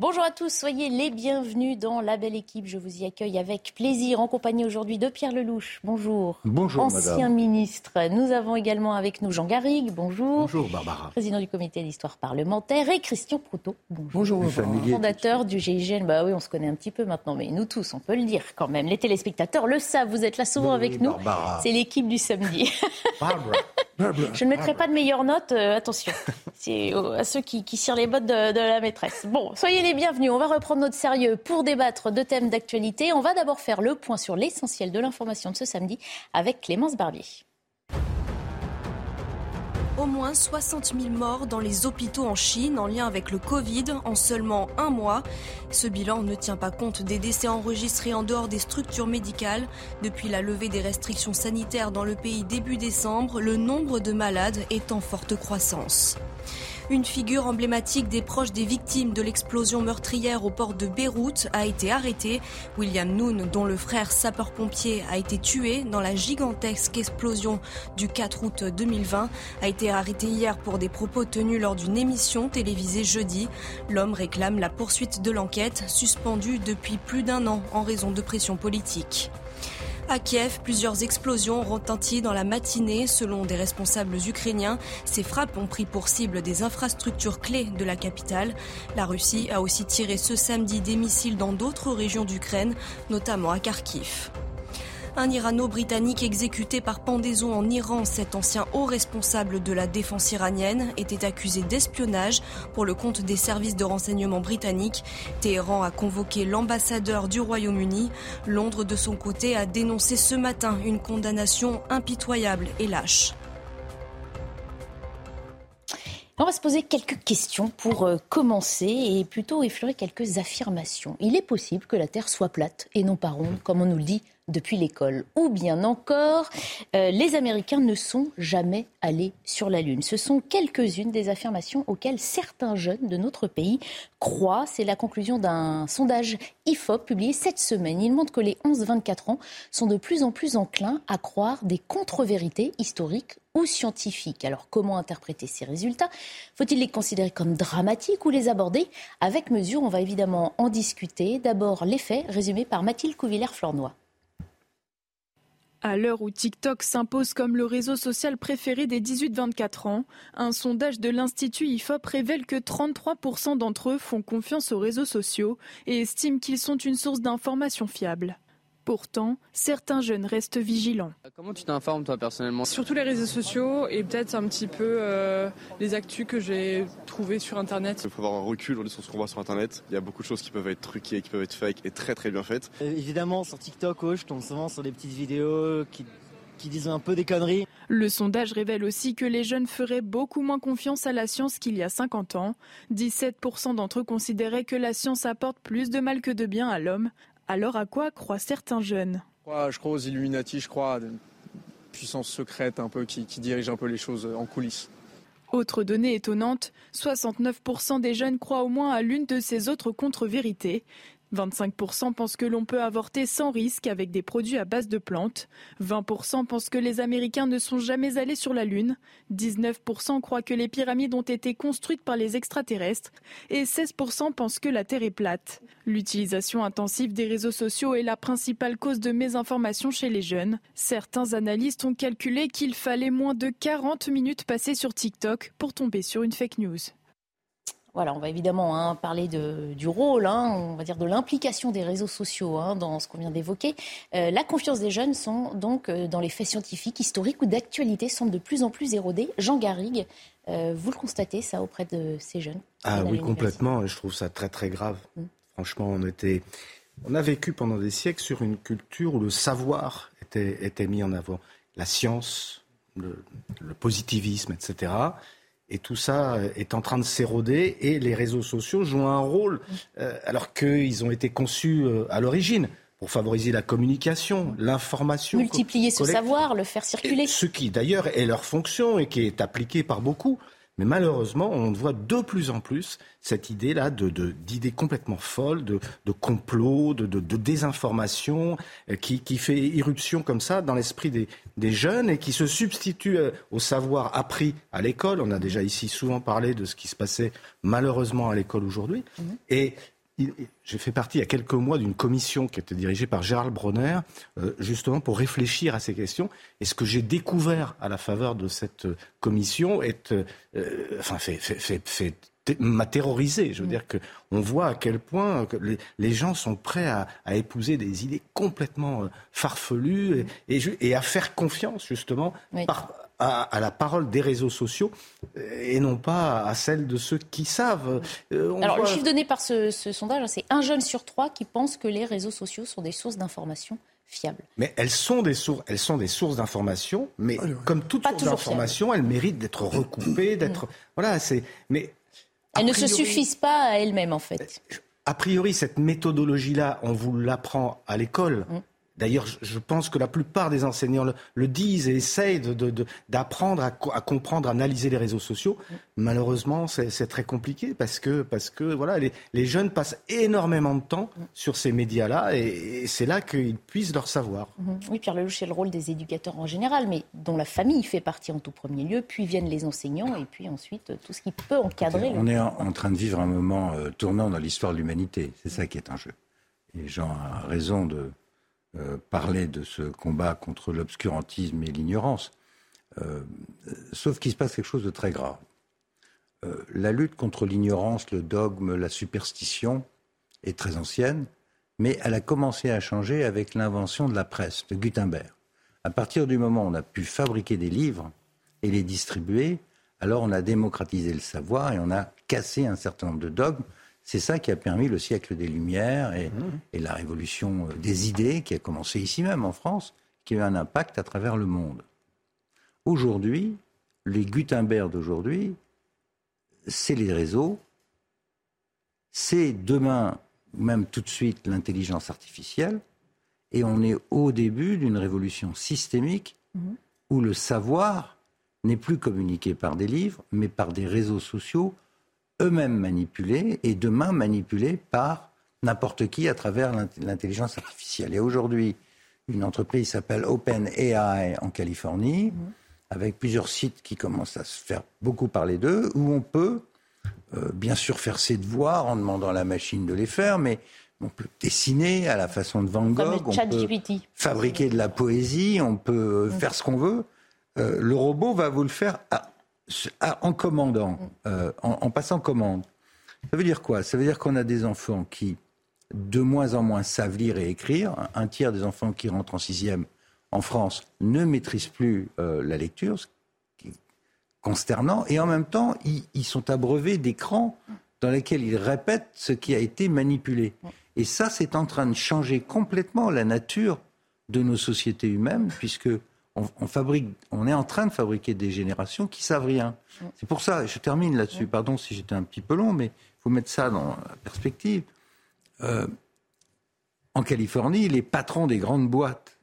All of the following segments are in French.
Bonjour à tous, soyez les bienvenus dans la belle équipe. Je vous y accueille avec plaisir en compagnie aujourd'hui de Pierre Lelouch. Bonjour. Bonjour, Ancien ministre. Nous avons également avec nous Jean Garrigue. Bonjour. Bonjour, Barbara. Président du comité d'histoire parlementaire. Et Christian Proutot. Bonjour. Bonjour, Fondateur du GIGN. Bah oui, on se connaît un petit peu maintenant, mais nous tous, on peut le dire quand même. Les téléspectateurs le savent. Vous êtes là souvent avec nous. C'est l'équipe du samedi. Barbara. Je ne mettrai pas de meilleures notes, euh, attention. C'est à ceux qui, qui cirent les bottes de, de la maîtresse. Bon, soyez les bienvenus. On va reprendre notre sérieux pour débattre de thèmes d'actualité. On va d'abord faire le point sur l'essentiel de l'information de ce samedi avec Clémence Barbier. Au moins 60 000 morts dans les hôpitaux en Chine en lien avec le Covid en seulement un mois. Ce bilan ne tient pas compte des décès enregistrés en dehors des structures médicales. Depuis la levée des restrictions sanitaires dans le pays début décembre, le nombre de malades est en forte croissance. Une figure emblématique des proches des victimes de l'explosion meurtrière au port de Beyrouth a été arrêté. William Noon, dont le frère sapeur-pompier a été tué dans la gigantesque explosion du 4 août 2020, a été arrêté hier pour des propos tenus lors d'une émission télévisée jeudi. L'homme réclame la poursuite de l'enquête, suspendue depuis plus d'un an en raison de pression politique. À Kiev, plusieurs explosions ont retenti dans la matinée. Selon des responsables ukrainiens, ces frappes ont pris pour cible des infrastructures clés de la capitale. La Russie a aussi tiré ce samedi des missiles dans d'autres régions d'Ukraine, notamment à Kharkiv. Un Irano-Britannique exécuté par pendaison en Iran, cet ancien haut responsable de la défense iranienne, était accusé d'espionnage pour le compte des services de renseignement britanniques. Téhéran a convoqué l'ambassadeur du Royaume-Uni. Londres, de son côté, a dénoncé ce matin une condamnation impitoyable et lâche. On va se poser quelques questions pour euh, commencer et plutôt effleurer quelques affirmations. Il est possible que la Terre soit plate et non pas ronde, comme on nous le dit depuis l'école. Ou bien encore, euh, les Américains ne sont jamais allés sur la Lune. Ce sont quelques-unes des affirmations auxquelles certains jeunes de notre pays croient. C'est la conclusion d'un sondage IFOP publié cette semaine. Il montre que les 11-24 ans sont de plus en plus enclins à croire des contre-vérités historiques ou scientifiques. Alors comment interpréter ces résultats? Faut-il les considérer comme dramatiques ou les aborder avec mesure? On va évidemment en discuter. D'abord les faits résumés par Mathilde Couvillère-Flornois. À l'heure où TikTok s'impose comme le réseau social préféré des 18-24 ans, un sondage de l'Institut IFOP révèle que 33% d'entre eux font confiance aux réseaux sociaux et estiment qu'ils sont une source d'information fiable. Pourtant, certains jeunes restent vigilants. Comment tu t'informes toi personnellement? Surtout les réseaux sociaux et peut-être un petit peu euh, les actus que j'ai trouvées sur Internet. Il faut avoir un recul sur ce qu'on voit sur Internet. Il y a beaucoup de choses qui peuvent être truquées, qui peuvent être fake et très très bien faites. Euh, évidemment, sur TikTok, je tombe souvent sur des petites vidéos qui qui disent un peu des conneries. Le sondage révèle aussi que les jeunes feraient beaucoup moins confiance à la science qu'il y a 50 ans. 17% d'entre eux considéraient que la science apporte plus de mal que de bien à l'homme, alors à quoi croient certains jeunes? Je crois aux Illuminati, je crois à une puissance secrète un peu qui, qui dirige un peu les choses en coulisses. Autre donnée étonnante, 69% des jeunes croient au moins à l'une de ces autres contre-vérités. 25% pensent que l'on peut avorter sans risque avec des produits à base de plantes. 20% pensent que les Américains ne sont jamais allés sur la Lune. 19% croient que les pyramides ont été construites par les extraterrestres. Et 16% pensent que la Terre est plate. L'utilisation intensive des réseaux sociaux est la principale cause de mésinformation chez les jeunes. Certains analystes ont calculé qu'il fallait moins de 40 minutes passées sur TikTok pour tomber sur une fake news. Voilà, on va évidemment hein, parler de, du rôle, hein, on va dire de l'implication des réseaux sociaux hein, dans ce qu'on vient d'évoquer. Euh, la confiance des jeunes sont donc euh, dans les faits scientifiques, historiques ou d'actualité semble de plus en plus érodée. Jean Garrigue, euh, vous le constatez ça auprès de ces jeunes Ah oui, complètement. Je trouve ça très très grave. Mm. Franchement, on était, on a vécu pendant des siècles sur une culture où le savoir était, était mis en avant, la science, le, le positivisme, etc. Et tout ça euh, est en train de s'éroder et les réseaux sociaux jouent un rôle euh, alors qu'ils ont été conçus euh, à l'origine pour favoriser la communication, l'information. Multiplier ce savoir, le faire circuler. Ce qui d'ailleurs est leur fonction et qui est appliqué par beaucoup. Mais malheureusement, on voit de plus en plus cette idée-là de, d'idées complètement folles, de, de complot, de, de, désinformation, euh, qui, qui, fait irruption comme ça dans l'esprit des, des jeunes et qui se substitue euh, au savoir appris à l'école. On a déjà ici souvent parlé de ce qui se passait malheureusement à l'école aujourd'hui. Mmh. Et j'ai fait partie il y a quelques mois d'une commission qui était dirigée par Gérald Bronner, euh, justement pour réfléchir à ces questions. Et ce que j'ai découvert à la faveur de cette commission est, euh, enfin, fait, fait, fait, m'a terrorisé. Je veux mm. dire que on voit à quel point les, gens sont prêts à, à, épouser des idées complètement euh, farfelues et, et, et, à faire confiance justement par, à, la parole des réseaux sociaux euh, et non pas à celle de ceux qui savent. Euh, Alors, le chiffre donné par ce, sondage, c'est un jeune sur trois qui pense que les réseaux sociaux sont des sources d'information fiables. Mais elles sont des sources, elles sont des sources d'information, mais comme toute source d'information, elles méritent d'être recoupées, d'être mm. voilà, c'est mais elles ne se suffisent pas à elles-mêmes en fait. A priori, cette méthodologie-là, on vous l'apprend à l'école. D'ailleurs, je pense que la plupart des enseignants le, disent et essayent d'apprendre à, comprendre, à analyser les réseaux sociaux. Malheureusement, c'est très compliqué parce que, parce que voilà, les, jeunes passent énormément de temps sur ces médias-là et, c'est là qu'ils puissent leur savoir. Mhm. Oui, Pierre Lelouch, c'est le rôle des éducateurs en général, mais dont la famille fait partie en tout premier lieu, puis viennent les enseignants et puis ensuite tout ce qui peut encadrer. On est en, train de vivre un moment euh, tournant dans l'histoire de l'humanité. C'est ça qui est en jeu. Et Jean a raison de euh, parler de ce combat contre l'obscurantisme et l'ignorance. Euh, sauf qu'il se passe quelque chose de très grave. Euh, la lutte contre l'ignorance, le dogme, la superstition est très ancienne, mais elle a commencé à changer avec l'invention de la presse, de Gutenberg. À partir du moment où on a pu fabriquer des livres et les distribuer, alors on a démocratisé le savoir et on a cassé un certain nombre de dogmes c'est ça qui a permis le siècle des Lumières et, mmh. la révolution euh, des idées qui a commencé ici même en France, qui a eu un impact à travers le monde. Aujourd'hui, les Gutenberg d'aujourd'hui, c'est les réseaux, c'est demain, même tout de suite, l'intelligence artificielle, et on est au début d'une révolution systémique mmh. où le savoir n'est plus communiqué par des livres, mais par des réseaux sociaux eux-mêmes manipulés et demain manipulés par n'importe qui à travers l'intelligence artificielle. Et aujourd'hui, une entreprise s'appelle OpenAI en Californie, mhm. avec plusieurs sites qui commencent à se faire beaucoup parler d'eux, où on peut euh, bien sûr faire ses devoirs en demandant à la machine de les faire, mais on peut dessiner à la façon de Van Gogh, on peut fabriquer de la poésie, on peut mhm. faire ce qu'on veut. Euh, le robot va vous le faire à, en commandant, euh, en, passant commande. Ça veut dire quoi? Ça veut dire qu'on a des enfants qui, de moins en moins, savent lire et écrire. Un tiers des enfants qui rentrent en sixième en France ne maîtrisent plus euh, la lecture, ce qui est consternant. Et en même temps, ils, sont abreuvés d'écrans dans lesquels ils répètent ce qui a été manipulé. Et ça, c'est en train de changer complètement la nature de nos sociétés humaines, puisque on, fabrique, on est en train de fabriquer des générations qui savent rien. C'est pour ça, je termine là-dessus, pardon si j'étais un petit peu long, mais il faut mettre ça dans la perspective. Euh, en Californie, les patrons des grandes boîtes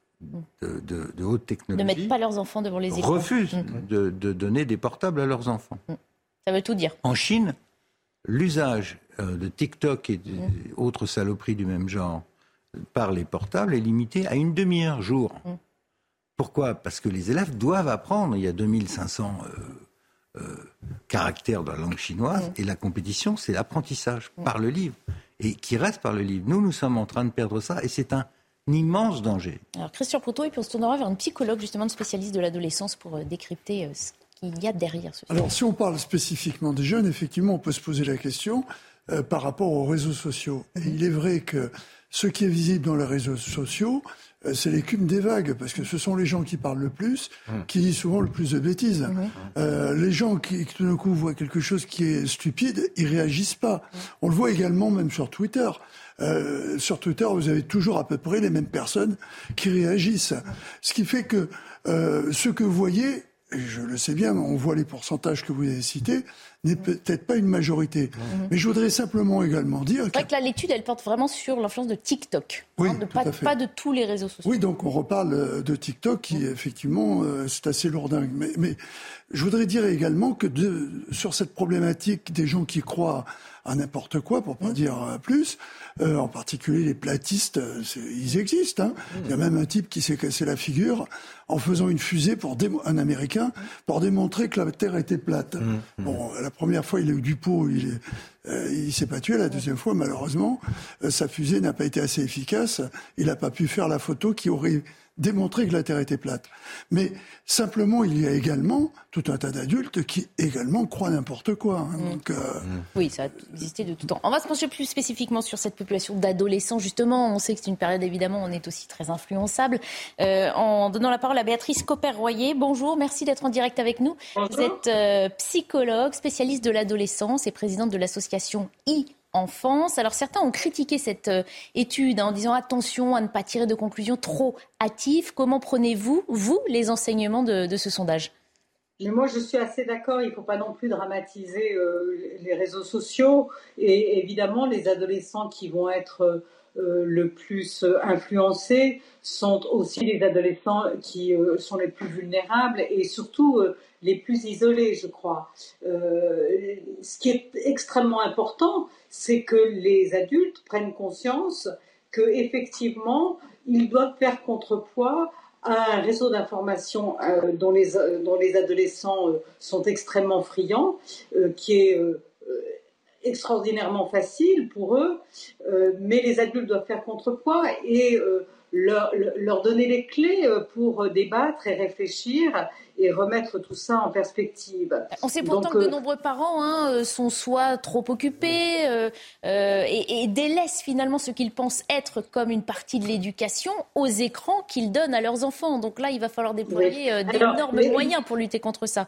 de, haute technologie ne mettent pas leurs enfants devant les écrans. refusent mm. de, donner des portables à leurs enfants. Mm. Ça veut tout dire. En Chine, l'usage euh, de TikTok et d'autres mm. saloperies du même genre par les portables est limité à une demi-heure jour. Pourquoi? Parce que les élèves doivent apprendre. Il y a 2500 euh, euh, caractères dans la langue chinoise et la compétition, c'est l'apprentissage par le livre et qui reste par le livre. Nous, nous sommes en train de perdre ça et c'est un immense danger. Alors Christian Proto, et puis on se tournera vers un psychologue, justement, de spécialiste de l'adolescence pour euh, décrypter ce qu'il y a derrière ce Alors si on parle spécifiquement des jeunes, effectivement, on peut se poser la question par rapport aux réseaux sociaux. Et il est vrai que ce qui est visible dans les réseaux sociaux, euh, c'est l'écume des vagues, parce que ce sont les gens qui parlent le plus, hum. qui disent souvent le plus de bêtises. Euh, les gens qui, tout d'un coup, voient quelque chose qui est stupide, ils réagissent pas. On le voit également même sur Twitter. Euh, sur Twitter, vous avez toujours à peu près les mêmes personnes qui réagissent. Ce qui fait que ce que vous voyez, et je le sais bien, on voit les pourcentages que vous avez cités, n'est peut-être pas une majorité. Mhm. Mais je voudrais simplement également dire... C'est vrai que là, l'étude, elle porte vraiment sur l'influence de TikTok, Oui, hein, de tout pas, à fait. pas de tous les réseaux sociaux. Oui, donc on reparle euh, de TikTok qui, effectivement, euh, c'est assez lourdingue. Mais, mais je voudrais dire également que de, sur cette problématique des gens qui croient à n'importe quoi, pour pas dire euh, plus, euh, en particulier les platistes, ils existent. Hein. Il y a même un type qui s'est cassé la figure en faisant une fusée pour un Américain pour démontrer que la Terre était plate. Bon, la première fois, il a eu du pot, il euh, s'est pas tué. La deuxième fois, malheureusement, euh, sa fusée n'a pas été assez efficace. Il n'a pas pu faire la photo qui aurait démontré que la Terre était plate. Mais simplement, il y a également tout un tas d'adultes qui également croient n'importe quoi. hein. Donc, euh, Oui, ça a existé de tout temps. On va se pencher plus spécifiquement sur cette population d'adolescents. Justement, on sait que c'est une période, évidemment, on est aussi très influençable. Euh, en donnant la parole à Béatrice Copper-Royer. Bonjour, merci d'être en direct avec nous. Vous êtes euh, psychologue, spécialiste de l'adolescence et présidente de l'association I Alors certains ont critiqué cette euh, étude hein, en disant attention à ne pas tirer de conclusions trop hâtives. Comment prenez-vous, vous, les enseignements de, ce sondage? Moi, je suis assez d'accord. Il ne faut pas non plus dramatiser euh, les réseaux sociaux. Et évidemment, les adolescents qui vont être euh, le plus euh, influencés sont aussi les adolescents qui euh, sont les plus vulnérables et surtout euh, les plus isolés, je crois. Euh, ce qui est extrêmement important, c'est que les adultes prennent conscience que effectivement, ils doivent faire contrepoids à un réseau d'information euh, dont, les, euh, dont les adolescents euh, sont extrêmement friands, euh, qui est euh, euh, extraordinairement facile pour eux, euh, mais les adultes doivent faire contrepoids et euh, leur, leur donner les clés euh, pour débattre et réfléchir et remettre tout ça en perspective. On sait pourtant Donc, que de nombreux parents hein, sont soit trop occupés euh, et, et délaissent finalement ce qu'ils pensent être comme une partie de l'éducation aux écrans qu'ils donnent à leurs enfants. Donc là, il va falloir déployer d'énormes moyens pour lutter contre ça.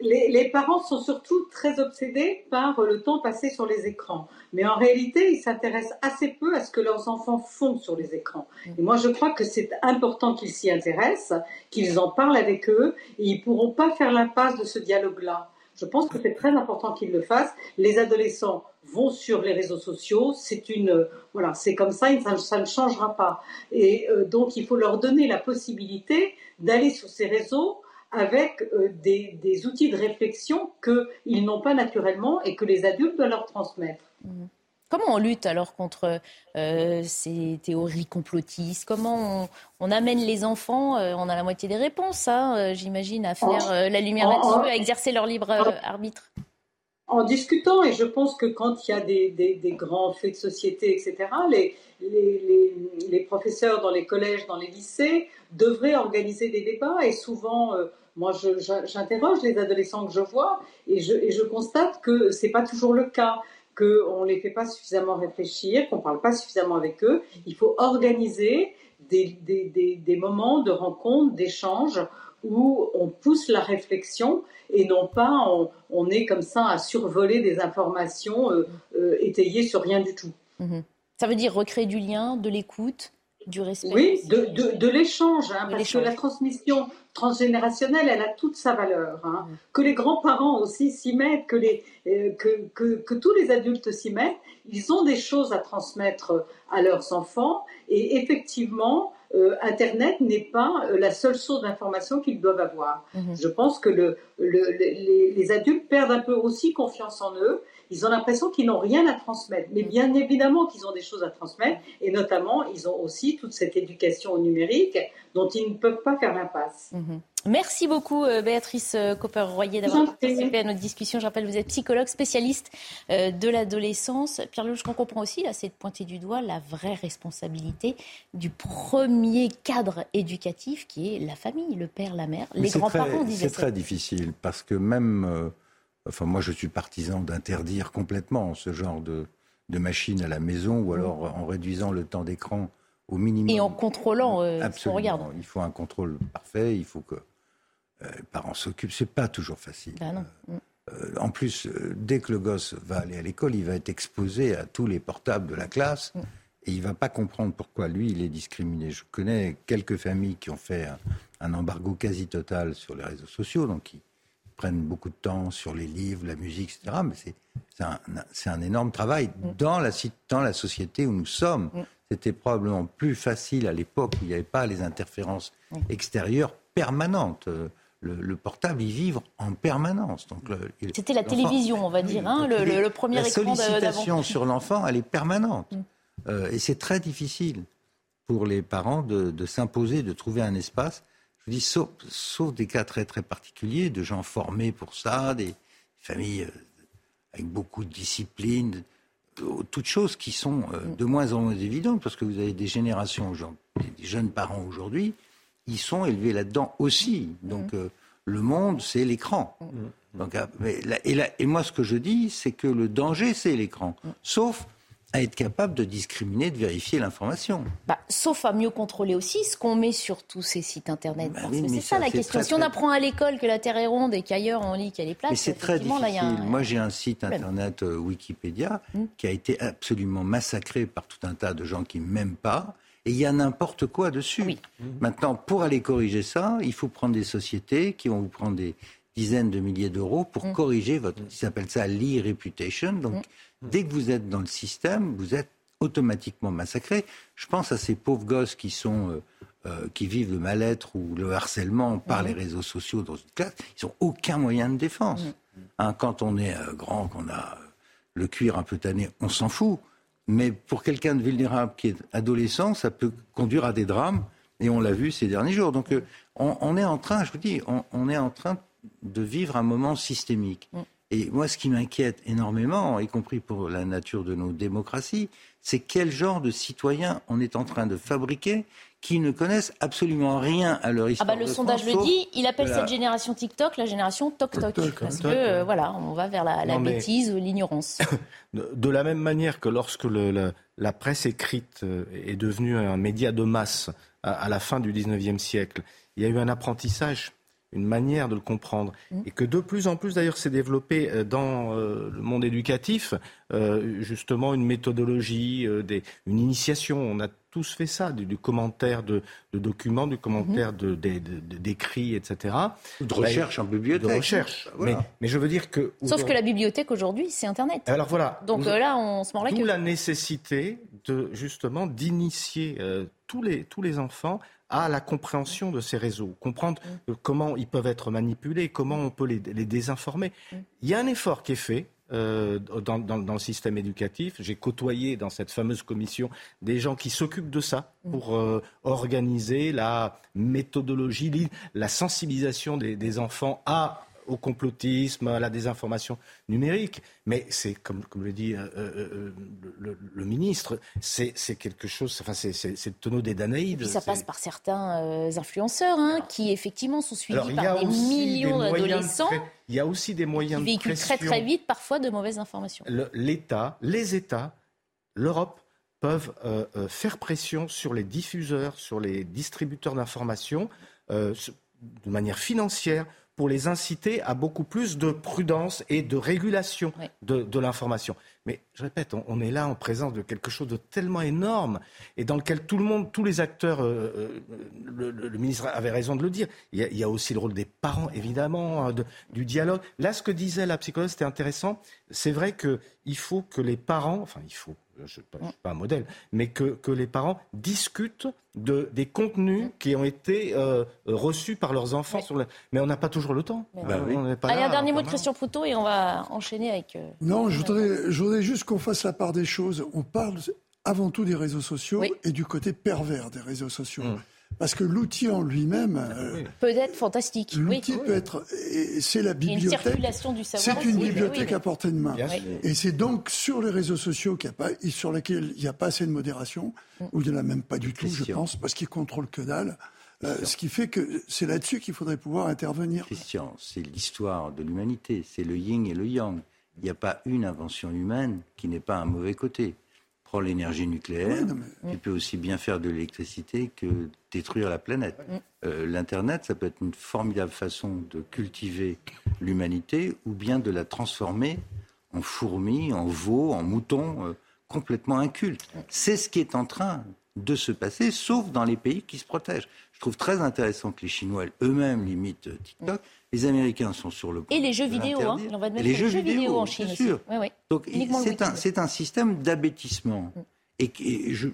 Les, parents sont surtout très obsédés par le temps passé sur les écrans. Mais en réalité, ils s'intéressent assez peu à ce que leurs enfants font sur les écrans. Et moi, je crois que c'est important qu'ils s'y intéressent, qu'ils en parlent avec eux, et ils pourront pas faire l'impasse de ce dialogue-là. Je pense que c'est très important qu'ils le fassent. Les adolescents vont sur les réseaux sociaux, c'est une voilà, c'est comme ça, ça ne changera pas. Et euh, donc, il faut leur donner la possibilité d'aller sur ces réseaux avec euh, des, des outils de réflexion qu'ils n'ont pas naturellement et que les adultes doivent leur transmettre. Comment on lutte alors contre euh, ces théories complotistes? Comment on, on amène les enfants euh, On a la moitié des réponses, hein, j'imagine, à faire euh, la lumière là-dessus, à exercer leur libre arbitre? En discutant, et je pense que quand il y a des, des- des grands faits de société, etc., les, les, les- les professeurs dans les collèges, dans les lycées, devraient organiser des débats. Et souvent, euh, moi, j'interroge les adolescents que je vois, et je, constate que c'est pas toujours le cas qu'on ne les fait pas suffisamment réfléchir, qu'on ne parle pas suffisamment avec eux. Il faut organiser des, des, des, moments de rencontre, d'échange, où on pousse la réflexion et non pas on, est comme ça à survoler des informations euh, euh, étayées sur rien du tout. Mhm. Ça veut dire recréer du lien, de l'écoute, du respect. Oui, de, de, de l'échange, hein, parce que la transmission transgénérationnelle, elle a toute sa valeur. hein. Que les grands-parents aussi s'y mettent, que, les, euh, que, que, que tous les adultes s'y mettent, ils ont des choses à transmettre à leurs enfants. Et effectivement, euh, Internet n'est pas euh, la seule source d'information qu'ils doivent avoir. Mhm. Je pense que le, le- les, les adultes perdent un peu aussi confiance en eux. Ils ont l'impression qu'ils n'ont rien à transmettre. Mais bien évidemment qu'ils ont des choses à transmettre. Et notamment, ils ont aussi toute cette éducation au numérique dont ils ne peuvent pas faire l'impasse. Mhm. Merci beaucoup euh, Béatrice euh, Copper-Royer d'avoir participé à notre discussion. Je rappelle, vous êtes psychologue spécialiste euh, de l'adolescence. Pierre-Loup, je comprends aussi, là, c'est de pointer du doigt la vraie responsabilité du premier cadre éducatif qui est la famille, le père, la mère, Mais les grands-parents C'est très difficile parce que même, euh, enfin moi je suis partisan d'interdire complètement ce genre de, de machine à la maison ou alors en réduisant le temps d'écran au minimum. Et en contrôlant euh, ce qu'on regarde. Il faut un contrôle parfait, il faut que euh, les parents s'occupent. C'est pas toujours facile. Bah non. Mm. Euh, en plus, euh, dès que le gosse va aller à l'école, il va être exposé à tous les portables de la classe Mm. et il va pas comprendre pourquoi lui, il est discriminé. Je connais quelques familles qui ont fait un, un embargo quasi total sur les réseaux sociaux, donc qui, prennent beaucoup de temps sur les livres, la musique, etc. Mais c'est un, un, énorme travail dans la, dans la société où nous sommes. C'était probablement plus facile à l'époque où il n'y avait pas les interférences extérieures permanentes. Le, portable y vivre en permanence. C'était la télévision, on va dire, hein, le, premier la écran La sollicitation sur l'enfant, elle est permanente. Mm. Euh, et c'est très difficile pour les parents de, s'imposer, de trouver un espace. Je dis, sauf, sauf, des cas très très particuliers, de gens formés pour ça, des familles euh, avec beaucoup de discipline, toutes choses qui sont euh, de moins en moins évidentes, parce que vous avez des générations, des jeunes parents aujourd'hui, ils sont élevés là-dedans aussi. Donc mm. le monde, c'est l'écran. Mm. Donc, et, et, moi, ce que je dis, c'est que le danger, c'est l'écran. Mm. Sauf à être capable de discriminer, de vérifier l'information. Bah, sauf à mieux contrôler aussi ce qu'on met sur tous ces sites internet. Bah c'est ça, la question. si on apprend à l'école que la Terre est ronde et qu'ailleurs on lit qu'elle est plate, c'est très difficile. Moi j'ai un site internet euh, Wikipédia hmm. qui a été absolument massacré par tout un tas de gens qui ne m'aiment pas. Et il y a n'importe quoi dessus. Hmm. Maintenant, pour aller corriger ça, il faut prendre des sociétés qui vont vous prendre des dizaines de milliers d'euros pour hmm. corriger votre. Ils s'appelle ça l'e-reputation. Donc, Dès que vous êtes dans le système, vous êtes automatiquement massacré. Je pense à ces pauvres gosses qui sont euh, euh, qui vivent le mal-être ou le harcèlement par les réseaux sociaux dans une classe. Ils n'ont aucun moyen de défense. Hein, quand on est euh, grand, qu'on a le cuir un peu tanné, on s'en fout. Mais pour quelqu'un de vulnérable qui est adolescent, ça peut conduire à des drames. Et on l'a vu ces derniers jours. Donc on, est en train, je vous dis, on, on, est en train de vivre un moment systémique. Et moi, ce qui m'inquiète énormément, y compris pour la nature de nos démocraties, c'est quel genre de citoyens on est en train de fabriquer qui ne connaissent absolument rien à leur histoire. Ah bah le sondage le dit, il appelle cette génération TikTok la génération Tok-Tok. Parce que euh, voilà, on va vers la, la bêtise ou l'ignorance. De la même manière que lorsque le, la presse écrite euh, est devenue un média de masse à, à la fin du 19e siècle, il y a eu un apprentissage une manière de le comprendre. Mm. Et que de plus en plus, d'ailleurs, s'est développé euh, dans euh, le monde éducatif, euh, justement, une méthodologie, une initiation. On a tous fait ça, du, commentaire de, documents, du commentaire mm-hmm. d'écrits, etc. De recherche en bibliothèque. De recherche. Mais, je veux dire que... Sauf que la bibliothèque, aujourd'hui, c'est Internet. Alors voilà. Donc là, on se mord la queue. la nécessité, de, justement, d'initier tous, les, tous les enfants à la compréhension de ces réseaux, comprendre mm. comment ils peuvent être manipulés, comment on peut les, désinformer. Mm. Il y a un effort qui est fait. Euh, dans, le système éducatif. J'ai côtoyé dans cette fameuse commission des gens qui s'occupent de ça mm. pour euh, organiser la méthodologie, la sensibilisation des enfants à au complotisme, à la désinformation numérique. Mais c'est, comme, comme le dit euh, euh, euh, le, ministre, c'est, quelque chose, enfin, c'est, le tonneau des Danaïdes. ça passe par certains influenceurs hein, qui, effectivement, sont suivis par des millions d'adolescents. Il y a aussi des moyens qui véhiculent très très vite parfois de mauvaises informations. L'État, les États, l'Europe peuvent faire pression sur les diffuseurs, sur les distributeurs d'informations, de manière financière pour les inciter à beaucoup plus de prudence et de régulation de, l'information. Mais je répète, on, est là en présence de quelque chose de tellement énorme et dans lequel tout le monde, tous les acteurs, euh, euh, le, ministre avait raison de le dire, il y a, aussi le rôle des parents, évidemment, hein, du dialogue. Là, ce que disait la psychologue, c'était intéressant. C'est vrai qu'il faut que les parents, enfin il faut, je ne suis pas un modèle, mais que, les parents discutent de, des contenus qui ont été euh, reçus par leurs enfants. Sur Mais on n'a pas toujours le temps. Bah Allez, un dernier mot de Christian Poutot et on va enchaîner avec... Euh, non, je voudrais, je voudrais juste qu'on fasse la part des choses. On parle avant tout des réseaux sociaux et du côté pervers des réseaux sociaux. Hum. Parce que l'outil en lui-même euh, peut être fantastique. L'outil peut être, c'est la bibliothèque. C'est une bibliothèque à portée de main. Et c'est donc sur les réseaux sociaux a pas, sur lesquels il n'y a pas assez de modération, mm. ou il n'y en a même pas du tout, je pense, parce qu'ils contrôlent que dalle. Euh, ce qui fait que c'est là-dessus qu'il faudrait pouvoir intervenir. Christian, c'est l'histoire de l'humanité, c'est le yin et le yang. Il n'y a pas une invention humaine qui n'ait pas un mauvais côté prend l'énergie nucléaire, qui peut aussi bien faire de l'électricité que détruire la planète. Euh, L'Internet, ça peut être une formidable façon de cultiver l'humanité ou bien de la transformer en fourmi, en veau, en mouton, euh, complètement inculte. C'est ce qui est en train de se passer, sauf dans les pays qui se protègent. Je trouve très intéressant que les Chinois eux-mêmes limitent TikTok. Les Américains sont sur le point. Et les jeux vidéo, hein. on va mettre les, jeux, vidéo, en Chine sûr. aussi. Donc c'est un, un, système d'abêtissement. Mm. Et, je,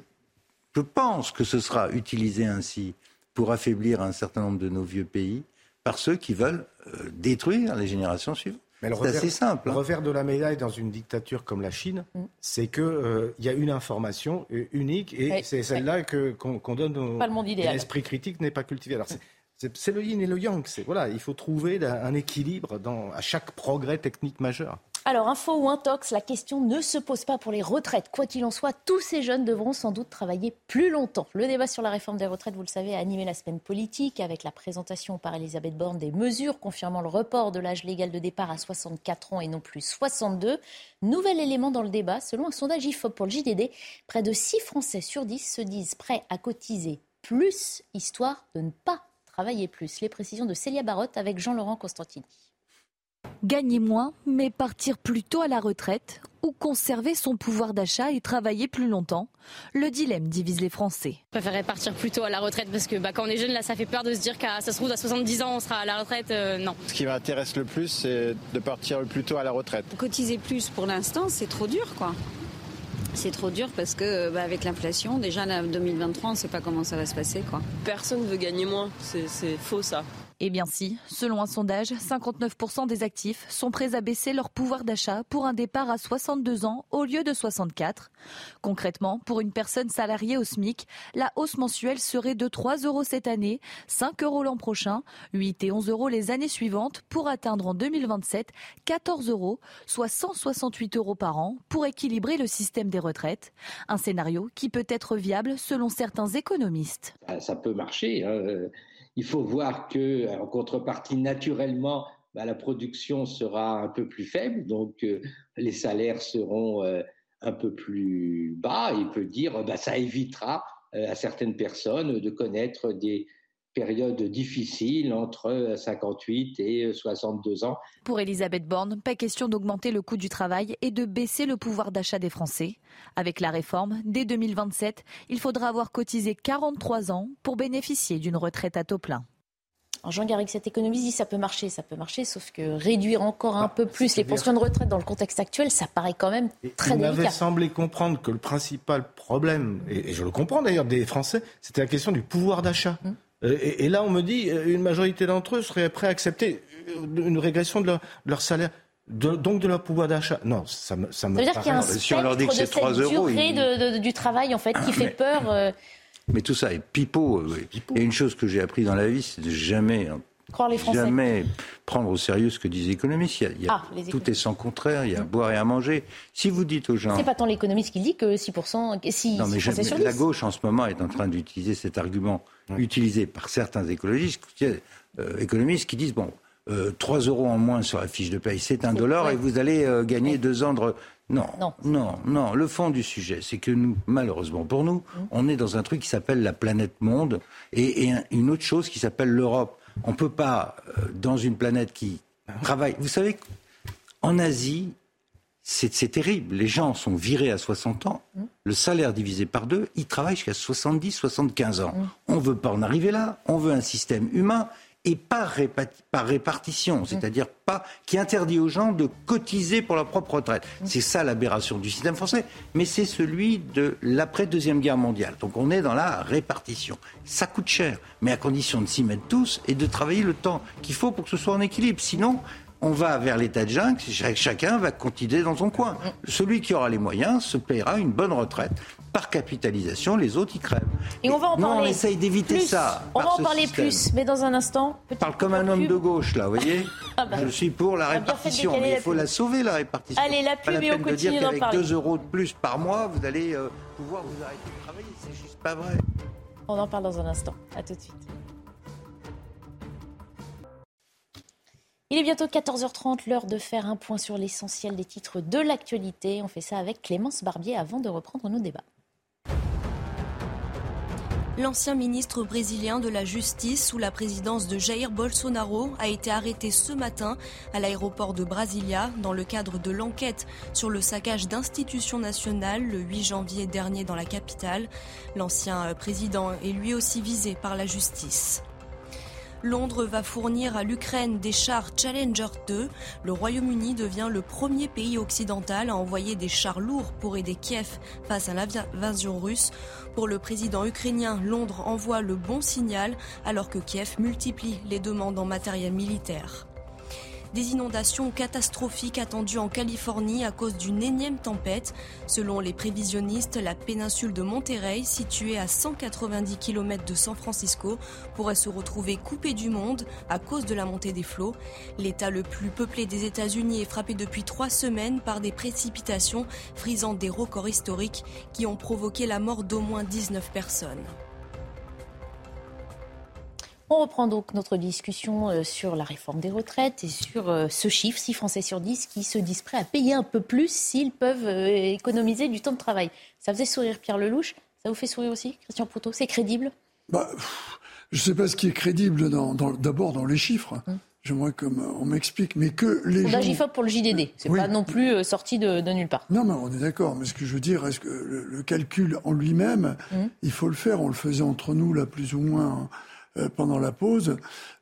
je pense que ce sera utilisé ainsi pour affaiblir un certain nombre de nos vieux pays par ceux qui veulent euh, détruire les générations suivantes. C'est assez simple. Le hein. revers de la médaille dans une dictature comme la Chine, mm. c'est qu'il euh, y a une information euh, unique et c'est celle-là qu'on donne au pas le monde idéal. L'esprit critique n'est pas cultivé. Alors c'est le yin et le yang. Voilà, il faut trouver un équilibre à chaque progrès technique majeur. Alors, info ou intox, la question ne se pose pas pour les retraites. Quoi qu'il en soit, tous ces jeunes devront sans doute travailler plus longtemps. Le débat sur la réforme des retraites, vous le savez, a animé la semaine politique avec la présentation par Elisabeth Borne des mesures confirmant le report de l'âge légal de départ à 64 ans et non plus 62. Nouvel élément dans le débat, selon un sondage IFOP pour le JDD, près de 6 Français sur 10 se disent prêts à cotiser plus, histoire de ne pas travailler plus. Les précisions de Célia Barotte avec Jean-Laurent Constantini. Gagner moins, mais partir plus tôt à la retraite ou conserver son pouvoir d'achat et travailler plus longtemps Le dilemme divise les Français. Je préférerais partir plus tôt à la retraite parce que bah, quand on est jeune, là, ça fait peur de se dire qu'à ça se trouve à 70 ans, on sera à la retraite. Euh, non. Ce qui m'intéresse le plus, c'est de partir le plus tôt à la retraite. Cotiser plus pour l'instant, c'est trop dur, quoi. C'est trop dur parce que bah, avec l'inflation, déjà en 2023, on ne sait pas comment ça va se passer. Quoi. Personne ne veut gagner moins, c'est faux ça. Eh bien si, selon un sondage, 59% des actifs sont prêts à baisser leur pouvoir d'achat pour un départ à 62 ans au lieu de 64. Concrètement, pour une personne salariée au SMIC, la hausse mensuelle serait de 3 euros cette année, 5 euros l'an prochain, 8 et 11 euros les années suivantes pour atteindre en 2027 14 euros, soit 168 euros par an pour équilibrer le système des retraites. Un scénario qui peut être viable selon certains économistes. Ça peut marcher. Hein. Il faut voir que, en contrepartie, naturellement, bah, la production sera un peu plus faible, donc euh, les salaires seront euh, un peu plus bas. Il peut dire, bah, ça évitera euh, à certaines personnes de connaître des période difficile entre 58 et 62 ans. Pour Elisabeth Borne, pas question d'augmenter le coût du travail et de baisser le pouvoir d'achat des Français. Avec la réforme, dès 2027, il faudra avoir cotisé 43 ans pour bénéficier d'une retraite à taux plein. Jean Garrigue, cette économie dit ça peut marcher, ça peut marcher, sauf que réduire encore un ah, peu plus les pensions de retraite dans le contexte actuel, ça paraît quand même très délicat. Il m'avait semblé comprendre que le principal problème, et, je le comprends d'ailleurs des Français, c'était la question du pouvoir d'achat. Hum. Euh, et, là, on me dit, euh, une majorité d'entre eux seraient prêts à accepter une régression de leur, salaire. donc de leur pouvoir d'achat. Non, ça me, ça me veut dire qu'il y a un si on leur dit que c'est 3 euros, durée du travail en fait qui fait peur. Euh. Mais tout ça est pipeau. Et une chose que j'ai appris dans la vie, c'est de jamais Jamais prendre au sérieux ce que disent les économistes. Il y a, ah, tout est sans contraire, il y a à boire et à manger. Si vous dites aux gens. C'est pas tant l'économiste qui dit que 6%. Si, non, mais la gauche en ce moment est en train d'utiliser cet argument utilisé par certains écologistes, euh, économistes qui disent bon, euh, 3 euros en moins sur la fiche de paye, c'est un dollar et vous allez euh, gagner deux ans de. Non, non, non, non, Le fond du sujet, c'est que nous, malheureusement pour nous, mmh. on est dans un truc qui s'appelle la planète monde et, et une autre chose qui s'appelle l'Europe. On ne peut pas, euh, dans une planète qui travaille. Vous savez, en Asie, c'est terrible. Les gens sont virés à 60 ans, mm. le salaire divisé par deux, ils travaillent jusqu'à 70, 75 ans. Mm. On ne veut pas en arriver là. On veut un système humain et par, répartition, mm. c'est-à-dire pas qui interdit aux gens de cotiser pour leur propre retraite. C'est ça l'aberration du système français, mais c'est celui de l'après deuxième guerre mondiale. Donc on est dans la répartition. Ça coûte cher, mais à condition de s'y mettre tous et de travailler le temps qu'il faut pour que ce soit en équilibre. Sinon, on va vers l'état de jungle, chacun va continuer dans son coin. Celui qui aura les moyens se paiera une bonne retraite. Par capitalisation, les autres, ils crèvent. Et on va en parler. on essaye d'éviter ça. On va en parler plus, mais dans un instant. Je parle comme un homme de gauche, là, vous voyez ah bah. Je suis pour la répartition, mais il faut la sauver, la répartition. Allez, la pub, et on d'en parler. 2 euros de plus par mois, vous allez euh, pouvoir vous arrêter de travailler. C'est juste pas vrai. On en parle dans un instant. À tout de suite. Il est bientôt 14h30, l'heure de faire un point sur l'essentiel des titres de l'actualité. On fait ça avec Clémence Barbier avant de reprendre nos débats. L'ancien ministre brésilien de la Justice sous la présidence de Jair Bolsonaro a été arrêté ce matin à l'aéroport de Brasilia dans le cadre de l'enquête sur le saccage d'institutions nationales le 8 janvier dernier dans la capitale. L'ancien président est lui aussi visé par la justice. Londres va fournir à l'Ukraine des chars Challenger 2. Le Royaume-Uni devient le premier pays occidental à envoyer des chars lourds pour aider Kiev face à l'invasion russe. Pour le président ukrainien, Londres envoie le bon signal alors que Kiev multiplie les demandes en matériel militaire. Des inondations catastrophiques attendues en Californie à cause d'une énième tempête. Selon les prévisionnistes, la péninsule de Monterey, située à 190 km de San Francisco, pourrait se retrouver coupée du monde à cause de la montée des flots. L'État le plus peuplé des États-Unis est frappé depuis trois semaines par des précipitations frisant des records historiques qui ont provoqué la mort d'au moins 19 personnes. On reprend donc notre discussion euh, sur la réforme des retraites et sur euh, ce chiffre, 6 Français sur 10 qui se disent prêts à payer un peu plus s'ils peuvent euh, économiser du temps de travail. Ça faisait sourire Pierre Lelouch, ça vous fait sourire aussi, Christian Proutot C'est crédible? Bah, Je ne sais pas ce qui est crédible d'abord dans, les chiffres. Hum. J'aimerais qu'on m'explique, mais que les gens... Pour le JDD, c'est pas non plus sorti de, nulle part. Non, mais on est d'accord. Mais ce que je veux dire, est-ce que le, calcul en lui-même, hum. il faut le faire. On le faisait entre nous là, plus ou moins euh, pendant la pause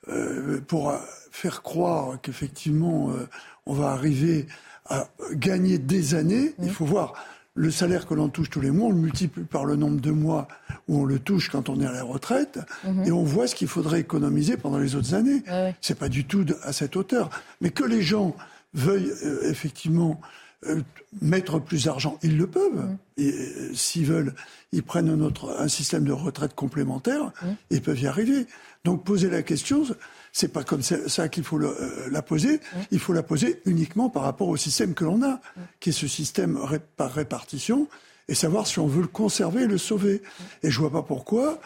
euh, pour faire croire qu'effectivement euh, on va arriver à gagner des années. Il faut voir le salaire que l'on touche tous les mois, on le multiplie par le nombre de mois où on le touche quand on est à la retraite, mhm. et on voit ce qu'il faudrait économiser pendant les autres années. C'est pas du tout à cette hauteur. Mais que les gens veuillent effectivement euh, mettre plus d'argent, ils le peuvent. Mmh. Et euh, s'ils veulent, ils prennent un, autre, un système de retraite complémentaire, mmh. ils peuvent y arriver. Donc poser la question, c'est pas comme ça qu'il faut euh, la poser. Mmh. Il faut la poser uniquement par rapport au système que l'on a, qui est ce système par répartition, et savoir si on veut le conserver et le sauver. Et je vois pas pourquoi,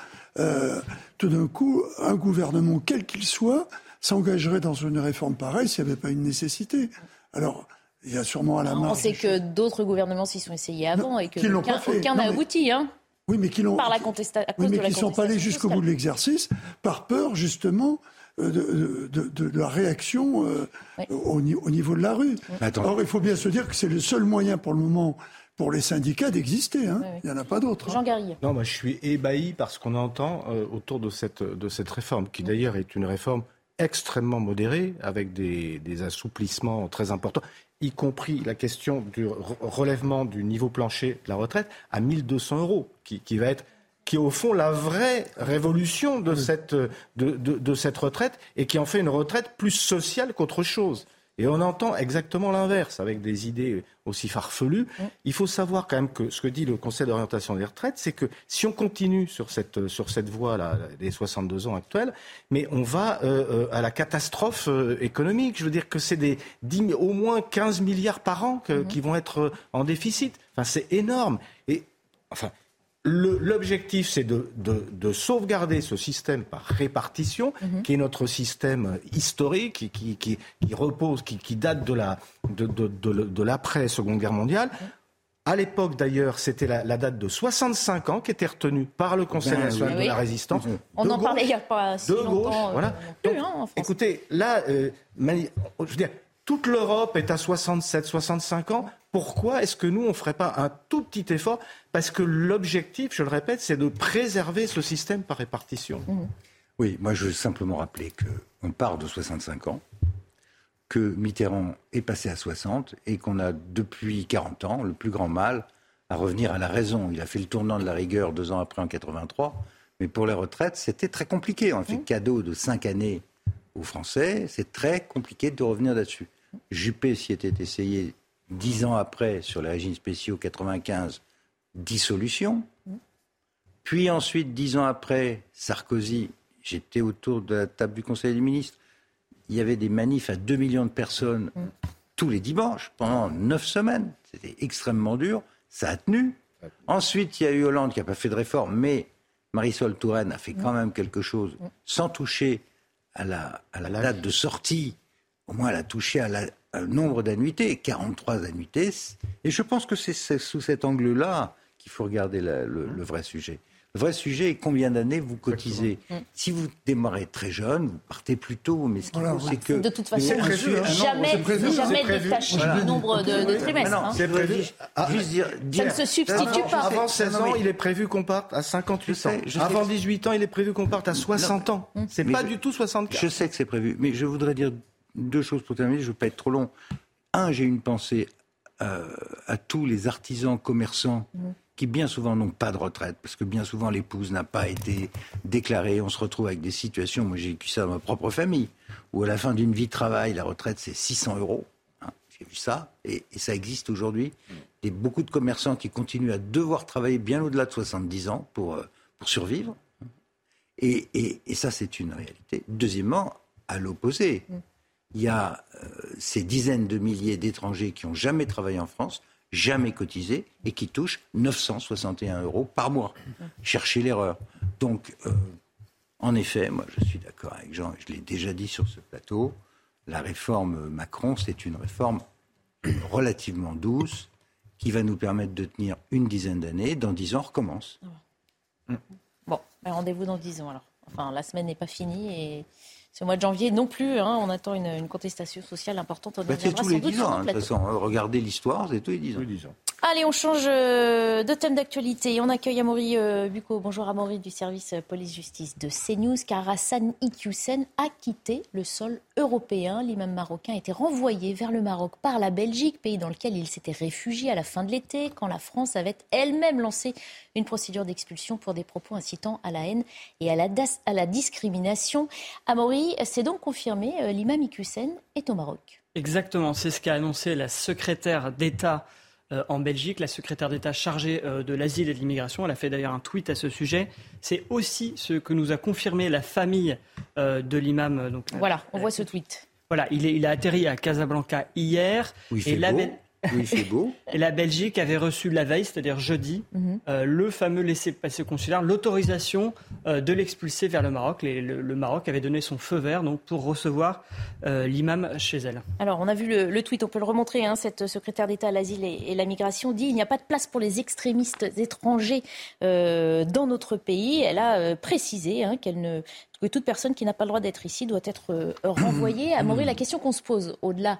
tout d'un coup, un gouvernement, quel qu'il soit, s'engagerait dans une réforme pareille s'il n'y avait pas une nécessité. Alors, il y a sûrement à la main. On sait que d'autres gouvernements s'y sont essayés avant et que aucun n'a abouti. Hein oui, mais qui l'ont. Par la contestation. Oui, mais qui ne sont pas allés jusqu'au bout de l'exercice par peur, justement, euh, de, la réaction euh, au, niveau de la rue. Or, il faut bien se dire que c'est le seul moyen pour le moment pour les syndicats d'exister. Hein. Il n'y en a pas d'autre. Jean Garrigue. Non, moi, je suis ébahi par ce qu'on entend euh, autour de cette, de cette réforme, qui d'ailleurs est une réforme extrêmement modérée, avec des, des assouplissements très importants y compris la question du relèvement du niveau plancher de la retraite à 1200 euros, qui, va être qui est au fond la vraie révolution de, cette, de, de, cette retraite et qui en fait une retraite plus sociale qu'autre chose. Et on entend exactement l'inverse, avec des idées aussi farfelues. Il faut savoir quand même que ce que dit le Conseil d'orientation des retraites, c'est que si on continue sur cette, sur cette voie-là, des 62 ans actuels, mais on va euh, euh, à la catastrophe euh, économique. Je veux dire que c'est des 10, au moins 15 milliards par an mhm. qui vont être en déficit. Enfin, c'est énorme. Et enfin, L'objectif, c'est de, sauvegarder ce système par répartition, mhm. qui est notre système historique, qui, repose, qui, date de la de, l'après Seconde Guerre mondiale. Mhm. À l'époque, d'ailleurs, c'était la, date de 65 ans qui était retenue par le Conseil ben national de la résistance. Mhm. On en parlait il n'y a pas si longtemps. voilà. Euh, hein, écoutez, là, euh, je veux dire, toute l'Europe est à 67, 65 ans. Pourquoi est-ce que nous, on ne ferait pas un tout petit effort? Parce que l'objectif, je le répète, c'est de préserver ce système par répartition. Mmh. Oui, moi je veux simplement rappeler qu'on part de 65 ans, que Mitterrand est passé à 60 et qu'on a depuis 40 ans le plus grand mal à revenir à la raison. Il a fait le tournant de la rigueur deux ans après en 83, mais pour les retraites, c'était très compliqué. On a fait mmh. cadeau de cinq années aux Français, c'est très compliqué de revenir là-dessus. Juppé s'y était essayé dix ans après sur les régimes spéciaux 95, dissolution. Puis ensuite, dix ans après, Sarkozy, j'étais autour de la table du Conseil des ministres, il y avait des manifs à 2 millions de personnes tous les dimanches pendant neuf semaines. C'était extrêmement dur, ça a tenu. Ensuite, il y a eu Hollande qui n'a pas fait de réforme, mais Marisol Touraine a fait quand même quelque chose sans toucher à la, à la date de sortie au moins elle a touché à la, un nombre d'annuités, 43 annuités. Et je pense que c'est sous cet angle-là qu'il faut regarder le, vrai sujet. Le vrai sujet est combien d'années vous cotisez. Si vous démarrez très jeune, vous partez plus tôt, mais ce qu'il faut, c'est que... De toute façon, jamais, jamais détaché du nombre de, de trimestres. hein. C'est prévu. Ah, Juste dire, Ça ne se substitue pas. Avant 16 ans, il est prévu qu'on parte à 58 sais, ans. Avant que- 18 ans, il est prévu qu'on parte à 60 ans. C'est Mais pas je- du tout 64. Je sais que c'est prévu, mais je voudrais dire deux choses pour terminer. Je ne veux pas être trop long. Un, j'ai une pensée euh, à tous les artisans commerçants qui bien souvent n'ont pas de retraite, parce que bien souvent l'épouse n'a pas été déclarée. On se retrouve avec des situations, moi j'ai vécu ça dans ma propre famille, où à la fin d'une vie de travail, la retraite c'est 600 euros. hein. J'ai vu ça, et, et ça existe aujourd'hui. Il y a beaucoup de commerçants qui continuent à devoir travailler bien au-delà de 70 ans pour, euh, pour survivre. Et, et- et ça, c'est une réalité. Deuxièmement, à l'opposé, il y a euh, ces dizaines de milliers d'étrangers qui n'ont jamais travaillé en France, jamais cotisé, et qui touchent 961 euros par mois. Cherchez l'erreur. Donc, euh, en effet, moi, je suis d'accord avec Jean, je l'ai déjà dit sur ce plateau, la réforme Macron, c'est une réforme relativement douce qui va nous permettre de tenir une dizaine d'années. Dans dix ans, on recommence. Bon, rendez-vous dans 10 ans alors. Enfin, la semaine n'est pas finie et ce mois de janvier non plus. hein, on attend une, une contestation sociale importante. On Bah, c'est tous les doute 10 sur ans, hein, de toute façon. Regardez l'histoire, c'est tous les 10 ans. Allez, on change euh, de thème d'actualité. On accueille Amaury euh, Bucco. Bonjour Amaury du service euh, police-justice de CNews, car Hassan Iqiyoussen a quitté le sol européen. L'imam marocain a été renvoyé vers le Maroc par la Belgique, pays dans lequel il s'était réfugié à la fin de l'été, quand la France avait elle-même lancé une procédure d'expulsion pour des propos incitant à la haine et à la, à la discrimination. Amaury, c'est donc confirmé, euh, l'imam Iqiyoussen est au Maroc. Exactement, c'est ce qu'a annoncé la secrétaire d'État euh, en Belgique, la secrétaire d'État chargée euh, de l'asile et de l'immigration. Elle a fait d'ailleurs un tweet à ce sujet. C'est aussi ce que nous a confirmé la famille de l'imam. Donc, Voilà, on voit ce tweet. Voilà, il, est- il a atterri à Casablanca hier. Où il et fait la beau. Où il fait beau. Et la Belgique avait reçu la veille, c'est-à-dire jeudi, Mhm. euh, le fameux laissez-passer consulaire, l'autorisation euh, de l'expulser vers le Maroc. Les- le, le Maroc avait donné son feu vert donc, pour recevoir euh, l'imam chez elle. Alors, on a vu le, le tweet, on peut le remontrer. hein, cette secrétaire d'État à l'asile et, et la migration dit il n'y a pas de place pour les extrémistes étrangers euh, dans notre pays. Elle a euh, précisé hein, qu'elle ne, que toute personne qui n'a pas le droit d'être ici doit être renvoyée. Amaury, la question qu'on se pose au-delà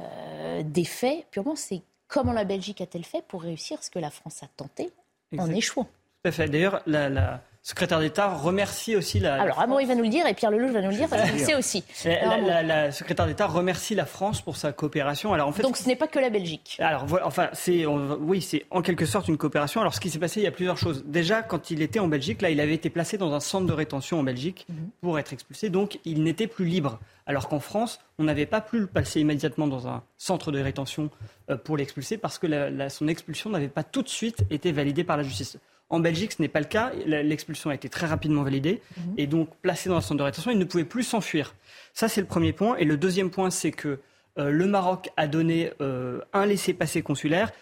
euh, des faits, purement, c'est comment la Belgique a-t-elle fait pour réussir ce que la France a tenté en échouant? Tout à fait. D'ailleurs, la, la secrétaire d'État remercie aussi la. Alors, Amaury va nous le dire et Pierre Lelouch va nous le dire parce qu'il sait aussi. La, secrétaire d'État remercie la France pour sa coopération. Alors en fait, Donc, ce n'est pas que la Belgique. Alors enfin c'est oui c'est en quelque sorte une coopération. Alors ce qui s'est passé, il y a plusieurs choses. Déjà quand il était en Belgique, là il avait été placé dans un centre de rétention en Belgique pour être expulsé, donc il n'était plus libre. Alors qu'en France, on n'avait pas pu le passer immédiatement dans un centre de rétention euh, pour l'expulser parce que la- la- son expulsion n'avait pas tout de suite été validée par la justice. En Belgique, ce n'est pas le cas. L'expulsion a été très rapidement validée et donc placé dans un centre de rétention, il ne pouvait plus s'enfuir. Ça, c'est le premier point. Et le deuxième point, c'est que euh, le Maroc a donné euh, un laissez-passer consulaire.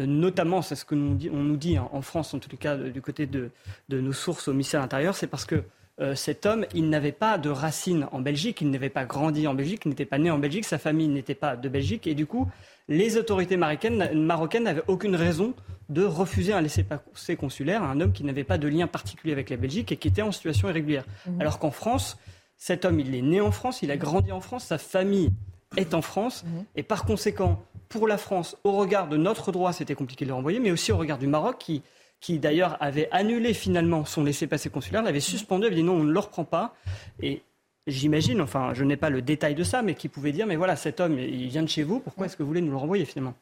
euh, Notamment, c'est ce que nous dit- on nous dit hein, en France, en tout cas du côté de, de nos sources au ministère de l'Intérieur, c'est parce que euh, cet homme, il n'avait pas de racines en Belgique, il n'avait pas grandi en Belgique, il n'était pas né en Belgique, sa famille n'était pas de Belgique, et du coup, les autorités marocaines n'avaient aucune raison de refuser un laissez-passer consulaire à un homme qui n'avait pas de lien particulier avec la Belgique et qui était en situation irrégulière. Mhm. Alors qu'en France, cet homme, il est né en France, il a grandi en France, sa famille est en France, et par conséquent, pour la France, au regard de notre droit, c'était compliqué de le renvoyer, mais aussi au regard du Maroc, qui, qui d'ailleurs avait annulé finalement son laissez-passer consulaire, l'avait suspendu, avait dit non, on ne le reprend pas. Et j'imagine, enfin, je n'ai pas le détail de ça, mais qui pouvait dire, mais voilà, cet homme, il vient de chez vous, pourquoi est-ce que vous voulez nous le renvoyer finalement?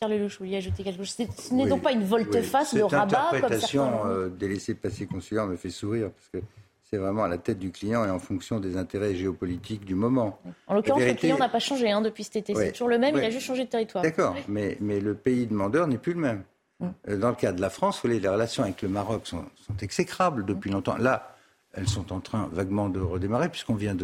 Pierre Lelouch, vous vouliez ajouter quelque chose Ce n'est Oui, donc pas une volte-face oui. de Cette rabat comme interprétation certains l'ont dit. euh, des laissés-passer consulaires me fait sourire parce que c'est vraiment à la tête du client et en fonction des intérêts géopolitiques du moment. En l'occurrence, le client n'a pas changé hein, depuis cet été. Ouais. C'est toujours le même, il a juste changé de territoire. D'accord, mais, mais le pays demandeur n'est plus le même. Mm. Euh, Dans le cas de la France, vous voyez, les relations avec le Maroc sont, sont exécrables depuis longtemps. Là, elles sont en train vaguement de redémarrer, puisqu'on vient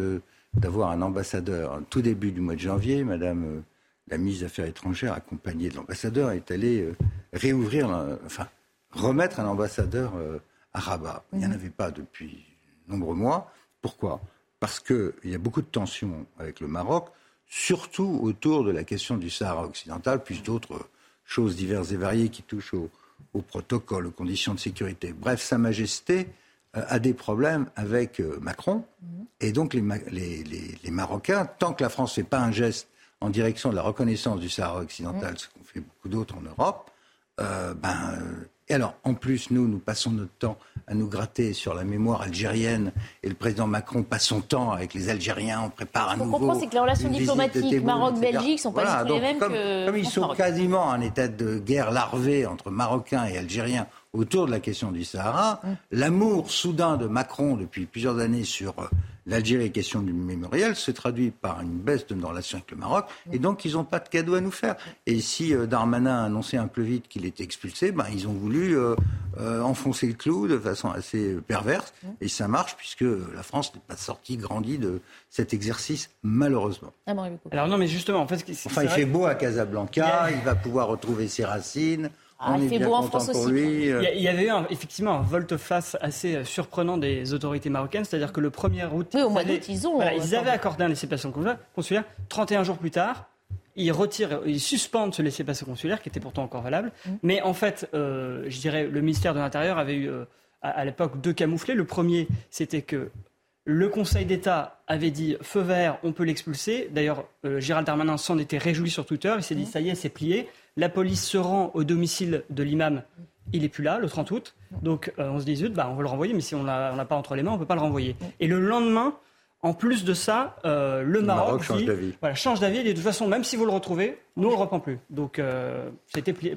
d'avoir un ambassadeur. Tout début du mois de janvier, Madame euh, la ministre des Affaires étrangères, accompagnée de l'ambassadeur, est allée euh, réouvrir, euh, enfin, remettre un ambassadeur euh, à Rabat. Il n'y en avait pas depuis de nombreux mois. Pourquoi? Parce qu'il y a beaucoup de tensions avec le Maroc, surtout autour de la question du Sahara occidental, plus d'autres choses diverses et variées qui touchent au, au protocole, aux conditions de sécurité. Bref, Sa Majesté euh, a des problèmes avec euh, Macron. Et donc les, les, Marocains, tant que la France ne fait pas un geste en direction de la reconnaissance du Sahara occidental, ce qu'ont fait beaucoup d'autres en Europe, euh, ben, et alors, en plus, nous, nous passons notre temps à nous gratter sur la mémoire algérienne et le président Macron passe son temps avec les Algériens, on prépare un nouveau... Ce qu'on comprend, c'est que les relations diplomatiques Maroc-Belgique sont pas du tout les mêmes comme, que... Comme ils sont quasiment en état de guerre larvée entre Marocains et Algériens autour de la question du Sahara, mm. l'amour soudain de Macron depuis plusieurs années sur euh, l'Algérie, question du mémorial, se traduit par une baisse de nos relations avec le Maroc, et donc ils n'ont pas de cadeau à nous faire. Et si euh, Darmanin a annoncé un peu vite qu'il était expulsé, ben, ils ont voulu euh, euh, enfoncer le clou de façon assez perverse, et ça marche puisque la France n'est pas sortie grandie de cet exercice, malheureusement. Ah Alors non, mais justement, en fait... Enfin, il fait beau à Casablanca, il va pouvoir retrouver ses racines. Ah, il fait beau en France aussi. Euh. Il y avait eu effectivement un volte-face assez euh, surprenant des autorités marocaines, c'est-à-dire que le 1er août, oui, au mois d'août, ils, ont, ils avaient accordé un laissez-passer consulaire. 31 jours plus tard, ils retirent, ils suspendent ce laissez-passer consulaire qui était pourtant encore valable. Mm. Mais en fait, euh, je dirais, le ministère de l'Intérieur avait eu à, l'époque deux camouflés. Le premier, c'était que le Conseil d'État avait dit feu vert, on peut l'expulser. D'ailleurs, Gérald Darmanin s'en était réjoui sur Twitter. Il s'est dit ça y est, c'est plié. La police se rend au domicile de l'imam. Il n'est plus là, le 30 août. Donc euh, on se dit, zut, bah, on veut le renvoyer, mais si on n'a pas entre les mains, on ne peut pas le renvoyer. Et le lendemain, en plus de ça, euh, le, Maroc, change d'avis. Voilà, change d'avis. Et de toute façon, même si vous le retrouvez, nous, on ne le reprend plus. Donc, euh,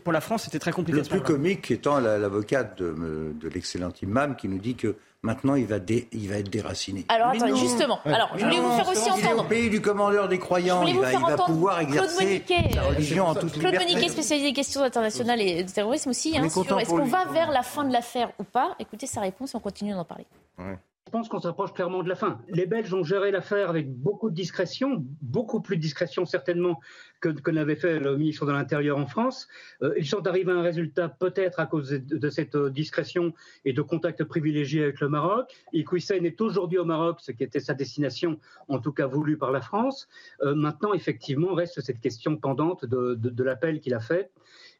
pour la France, c'était très compliqué. Le plus comique étant l'avocate de, de l'excellent imam qui nous dit que Maintenant, il va, il va être déraciné. Alors, attendez, justement. Alors, je voulais vous faire aussi entendre. Il est au pays du commandeur des croyants. Il va, il va pouvoir exercer sa religion en toute Claude Moniquet, spécialisé des questions internationales et de terrorisme aussi. Hein, est-ce qu'on va vers la fin de l'affaire ou pas Écoutez sa réponse et on continue d'en parler. Ouais. Je pense qu'on s'approche clairement de la fin. Les Belges ont géré l'affaire avec beaucoup de discrétion, beaucoup plus de discrétion certainement que, que n'avait fait le ministre de l'Intérieur en France. Euh, ils sont arrivés à un résultat peut-être à cause de, cette euh, discrétion et de contacts privilégiés avec le Maroc. Iqwisen est aujourd'hui au Maroc, ce qui était sa destination, en tout cas voulue par la France. Euh, maintenant, effectivement, reste cette question pendante de, l'appel qu'il a fait.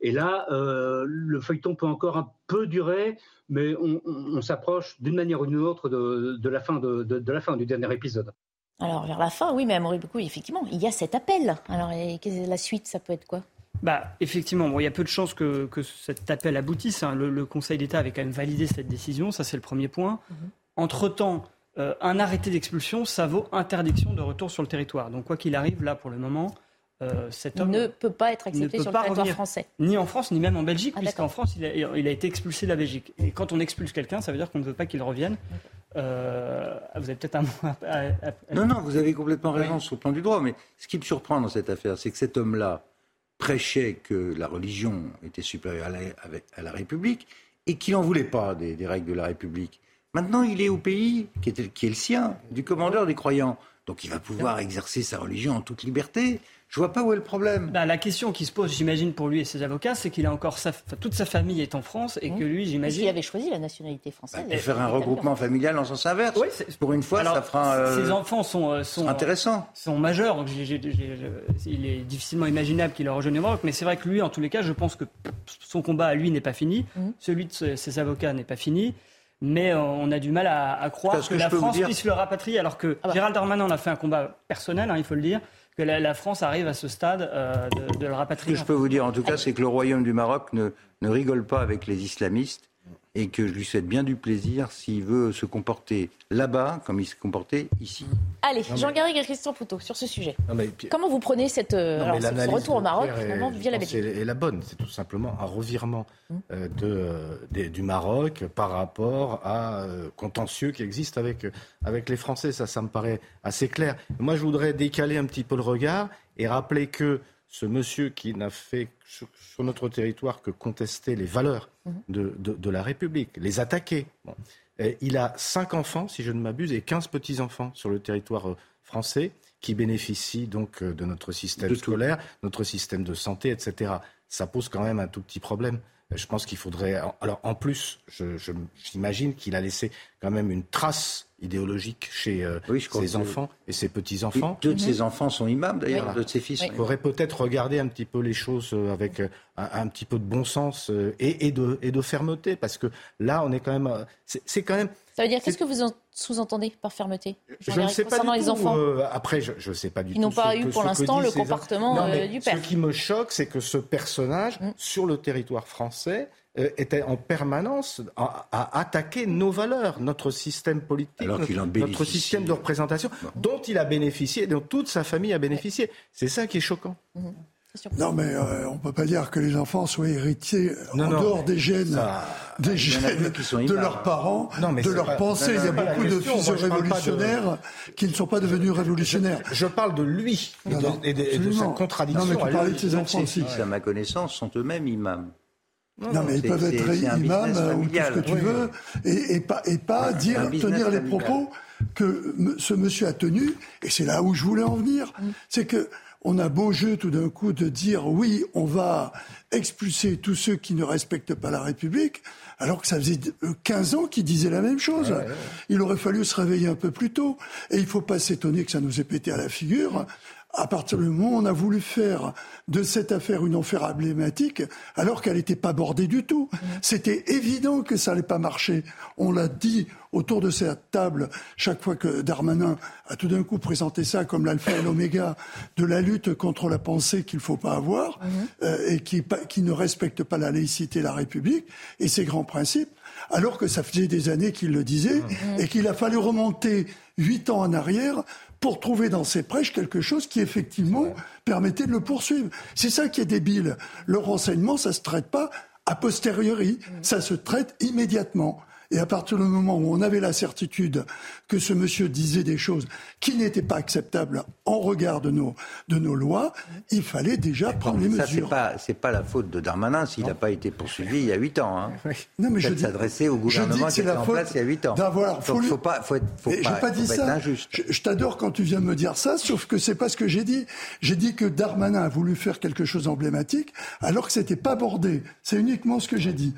Et là, le feuilleton peut encore un peu durer mais on, s'approche d'une manière ou d'une autre de, la fin du dernier épisode. Alors, vers la fin, oui, mais à beaucoup, effectivement, il y a cet appel. Alors, la suite, ça peut être quoi? Bah, effectivement, bon, il y a peu de chances que, cet appel aboutisse. Hein. Le, Conseil d'État avait quand même validé cette décision, ça c'est le premier point. Mhm. Entre-temps, euh, un arrêté d'expulsion, ça vaut interdiction de retour sur le territoire. Donc quoi qu'il arrive, là, pour le moment, euh, cet homme ne peut pas être accepté sur le territoire français. Ni en France, ni même en Belgique, ah, puisqu'en France, il a, été expulsé de la Belgique. Et quand on expulse quelqu'un, ça veut dire qu'on ne veut pas qu'il revienne. Euh, vous avez peut-être un mot à, Non, non, vous avez complètement raison sur le plan du droit. Mais ce qui me surprend dans cette affaire, c'est que cet homme-là prêchait que la religion était supérieure à la, République et qu'il n'en voulait pas des, règles de la République. Maintenant, il est au pays qui est, qui est le sien, du commandeur des croyants. Donc il va pouvoir exercer sa religion en toute liberté. Je vois pas où est le problème. Bah, la question qui se pose, j'imagine, pour lui et ses avocats, c'est qu'il a encore toute sa famille est en France et que lui, j'imagine. S'il avait choisi la nationalité française. Bah, et faire un regroupement familial en sens inverse. Oui, pour une fois, ça fera. Euh, ses enfants sont, euh, sont intéressants. Sont majeurs, donc il est difficilement imaginable qu'il ait rejoint le Maroc. Mais c'est vrai que lui, en tous les cas, je pense que son combat à lui n'est pas fini, mmh. celui de ses avocats n'est pas fini mais euh, on a du mal à, croire que, la France puisse le rapatrier, alors que ah bah. Gérald Darmanin en a fait un combat personnel, hein, il faut le dire, que la, France arrive à ce stade euh, de, le rapatrier. Ce que je peux vous dire en tout cas, c'est que le Royaume du Maroc ne rigole pas avec les islamistes et que je lui souhaite bien du plaisir s'il veut se comporter là-bas comme il se comportait ici. Allez, Jean-Garry et Christian Poutot, sur ce sujet. Comment vous prenez cette, euh, alors, ce retour au Maroc via la Belgique est la bonne, c'est tout simplement un revirement hum. euh, de, du Maroc par rapport à euh, contentieux qui existe avec, avec les Français. Ça, ça me paraît assez clair. Moi, je voudrais décaler un petit peu le regard et rappeler que ce monsieur qui n'a fait sur, notre territoire que contester les valeurs mhm. de, la République, les attaquer. il a cinq enfants, si je ne m'abuse, et 15 petits-enfants sur le territoire euh, français qui bénéficient donc euh, de notre système scolaire, notre système de santé, etc. Ça pose quand même un tout petit problème. Je pense qu'il faudrait. Alors, en plus, j'imagine qu'il a laissé quand même une trace idéologique chez euh, Oui, je ses que- enfants et ses petits-enfants. Deux de ses enfants sont imams d'ailleurs, Voilà. deux de ses fils. Il faudrait peut-être regarder un petit peu les choses euh, avec euh, un, un petit peu de bon sens euh, et, et de, et de fermeté, parce que là, on est quand même. euh, c'est quand même. Ça veut dire, qu'est-ce que vous en sous-entendez par fermeté? Je ne sais pas du les tout. enfants euh, après, je ne sais pas du Qui tout. n'ont pas ce eu que- pour l'instant le comportement, Non, euh, du père. Ce qui me choque, c'est que ce personnage, Mm. sur le territoire français, euh, était en permanence à, à attaquer nos valeurs, notre système politique, notre système de représentation, dont il a bénéficié, dont toute sa famille a bénéficié. C'est ça qui est choquant. Non, mais euh, on ne peut pas dire que les enfants soient héritiers Non, en non, dehors des gènes, ça- des gènes deux qui sont de leurs parents, Non, mais de leurs pensées. Il y a beaucoup de fils de- révolutionnaires qui ne sont pas devenus révolutionnaires. Je parle de lui et Non, de, non, et de- et de sa absolument. contradiction. Non, mais tu à parlais de ses enfants aussi. fils, à ma connaissance, sont eux-mêmes imams. Non, mais ils peuvent être imams ou tout ce que tu Oui. veux, et, et pas, et pas dire, un business tenir les propos que ce monsieur a tenus, et c'est là où je voulais en venir. C'est que on a beau jeu tout d'un coup de dire oui, on va expulser tous ceux qui ne respectent pas la République, alors que ça faisait euh, 15 ans qu'il disait la même chose. Il aurait fallu se réveiller un peu plus tôt. Et il faut pas s'étonner que ça nous ait pété à la figure. À partir du moment où on a voulu faire de cette affaire une affaire emblématique, alors qu'elle n'était pas bordée du tout. C'était évident que ça n'allait pas marcher. On l'a dit autour de cette table chaque fois que Darmanin a tout d'un coup présenté ça comme l'alpha et l'oméga de la lutte contre la pensée qu'il ne faut pas avoir euh, et qui, qui ne respecte pas la laïcité, la République et ses grands principes. Alors que ça faisait des années qu'il le disait et qu'il a fallu remonter huit ans en arrière pour trouver dans ses prêches quelque chose qui effectivement permettait de le poursuivre. C'est ça qui est débile. Le renseignement, ça se traite pas a posteriori, ça se traite immédiatement. Et à partir du moment où on avait la certitude que ce monsieur disait des choses qui n'étaient pas acceptables en regard de nos, de nos lois, il fallait déjà prendre les Ça, c'est mesures. pas, c'est pas la faute de Darmanin s'il n'a pas été poursuivi il y a 8 ans. Hein. Non, mais je dis- s'adresser au gouvernement qui était en place il y a 8 ans. d'avoir- faut faut pas, faut être, faut pas, pas dit faut ça. être injuste. Je, je t'adore quand tu viens de me dire ça, sauf que c'est pas ce que j'ai dit. J'ai dit que Darmanin a voulu faire quelque chose d'emblématique, alors que c'était pas bordé. C'est uniquement ce que j'ai dit.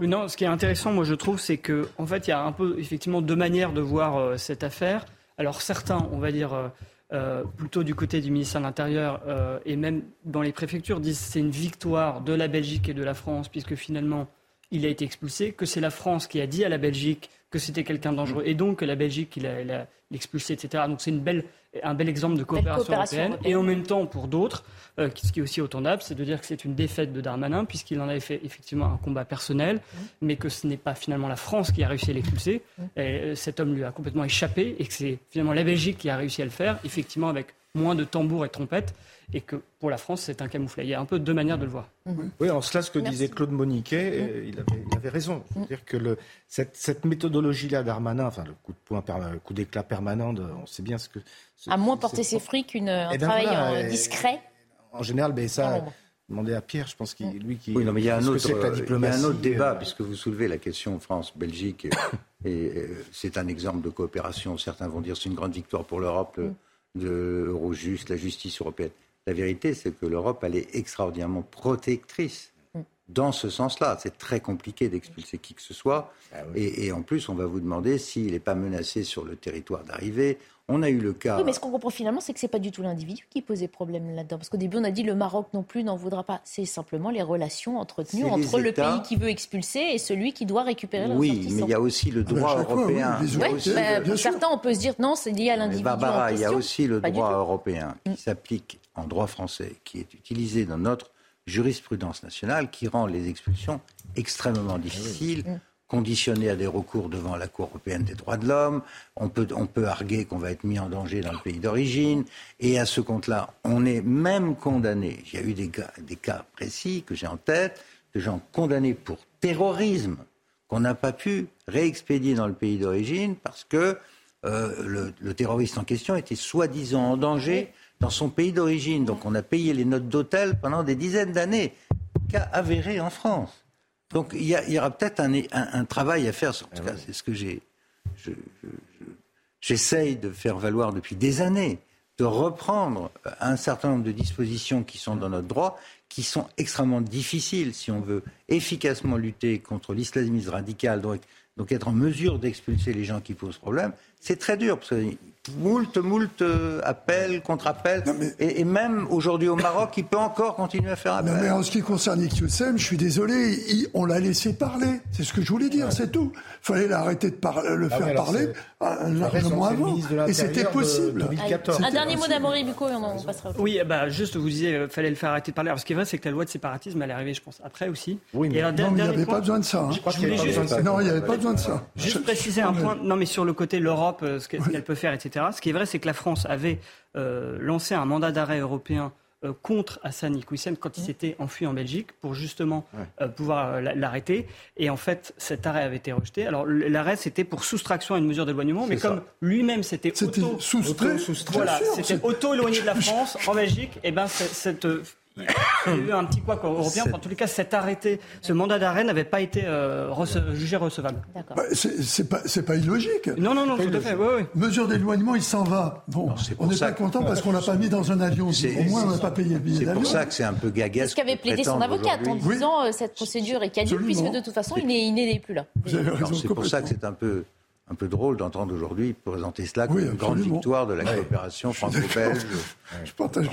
Oui, non, ce qui est intéressant, moi, je trouve, c'est que, en fait, il y a un peu, effectivement, deux manières de voir euh, cette affaire. Alors, certains, on va dire, euh, euh, plutôt du côté du ministère de l'Intérieur euh, et même dans les préfectures, disent que c'est une victoire de la Belgique et de la France, puisque finalement, il a été expulsé, que c'est la France qui a dit à la Belgique que c'était quelqu'un de dangereux, et donc que la Belgique, il a, il a l'expulsé, etc. Donc, c'est une belle, un bel exemple de coopération, coopération européenne. européenne. Et en même temps, pour d'autres, euh, ce qui est aussi autant c'est de dire que c'est une défaite de Darmanin, puisqu'il en avait fait effectivement un combat personnel, mais que ce n'est pas finalement la France qui a réussi à l'expulser. Euh, Cet homme lui a complètement échappé, et que c'est finalement la Belgique qui a réussi à le faire, effectivement avec moins de tambours et de trompettes, et que pour la France, c'est un camouflet. Il y a un peu deux manières de le voir. Oui, en cela, ce que Merci. disait Claude Moniquet, euh, il, avait, il avait raison. C'est-à-dire que le, cette, cette méthodologie-là d'Armanin, enfin le coup de poing, le coup d'éclat permanent, de- on sait bien ce que. ce- À moins porter ses fruits qu'un Eh ben travail voilà, euh, et- discret. En général, ben ça, l'ombre. demandez à Pierre, je pense qu'il lui qui. Oui, non, mais il y a un autre, c'est que la euh, il y a diplomatie, un autre débat, euh, puisque vous soulevez la question France-Belgique, et, et, c'est un exemple de coopération. Certains vont dire c'est une grande victoire pour l'Europe, le- de Eurojust, la justice européenne. La vérité, c'est que l'Europe, elle est extraordinairement protectrice. Dans ce sens-là, c'est très compliqué d'expulser qui que ce soit. et, et en plus, on va vous demander s'il n'est pas menacé sur le territoire d'arrivée. On a eu le cas. Oui, mais ce qu'on comprend finalement, c'est que c'est pas du tout l'individu qui posait problème là-dedans. Parce qu'au début, on a dit le Maroc non plus n'en voudra pas. C'est simplement les relations entretenues entre le États. pays qui veut expulser et celui qui doit récupérer le Oui, mais il y a aussi le droit chaque fois, oui, européen. bah, pour certains, on peut se dire non, c'est lié à l'individu. Barbara, il y a aussi le Pas droit européen qui s'applique en droit français, qui est utilisé dans notre jurisprudence nationale, qui rend les expulsions extrêmement difficiles, conditionnées à des recours devant la Cour européenne des droits de l'homme. On peut, arguer qu'on va être mis en danger dans le pays d'origine. Et à ce compte-là, on est même condamné. Il y a eu des, cas- des cas précis que j'ai en tête, de gens condamnés pour terrorisme qu'on n'a pas pu réexpédier dans le pays d'origine parce que euh, le, le terroriste en question était soi-disant en danger dans son pays d'origine. Donc on a payé les notes d'hôtel pendant des dizaines d'années, cas avéré en France. Donc il y, aura peut-être un, un- un travail à faire. En tout cas, c'est ce que j'ai. je- je- je- J'essaye de faire valoir depuis des années, de reprendre un certain nombre de dispositions qui sont dans notre droit, qui sont extrêmement difficiles si on veut efficacement lutter contre l'islamisme radical, donc Donc être en mesure d'expulser les gens qui posent problème, c'est très dur, parce que moult, moult euh, appels, contre-appels. Et, et, même aujourd'hui au Maroc, il peut encore continuer à faire appel. Non, mais en ce qui concerne Iqiyoussem, je suis désolé, il, on l'a laissé parler. C'est ce que je voulais dire, c'est tout. Il fallait l'arrêter de par, le ah faire oui, parler largement avant. Et c'était possible. De, 2014. Un dernier mot d'Amory Bucco et on, on passera au Oui, bah, juste, vous disiez, il fallait le faire arrêter de parler. Alors, ce qui est vrai, c'est que la loi de séparatisme, elle est arrivée, je pense, après aussi. Oui, mais, et alors, non, mais il n'y avait pas besoin de ça. Hein. Je, je voulais juste... Non, il n'y avait pas besoin de ça. Juste préciser un point. Non, mais sur le côté l'Europe, ce qu'elle peut faire, etc. Ce qui est vrai, c'est que la France avait euh, lancé un mandat d'arrêt européen euh, contre Hassan Iqiyoussen quand il s'était enfui en Belgique pour justement euh, pouvoir l'arrêter. Et en fait, cet arrêt avait été rejeté. Alors l'arrêt, c'était pour soustraction à une mesure d'éloignement, mais comme lui-même s'était auto, soustrait, voilà, c'était auto-éloigné de la France en Belgique, et ben cette il y a eu un petit quoi européen. En tous les cas, cet arrêté, ce mandat d'arrêt n'avait pas été euh, rece jugé recevable. Bah, c'est pas, pas, illogique. Non, non, non, tout à fait. Oui, oui. Mesure d'éloignement, il s'en va. Bon, non, on n'est pas content parce qu'on l'a pas mis dans un avion. Au moins, on n'a pas payé le billet d'avion. C'est pour ça que c'est un peu gaga. Ce qu'avait plaidé son avocate en disant euh, cette procédure est caduque puisque de toute façon, il n'est plus là. C'est pour ça que c'est un peu un peu drôle d'entendre aujourd'hui présenter cela comme une grande victoire de la coopération franco-belge. Je partage.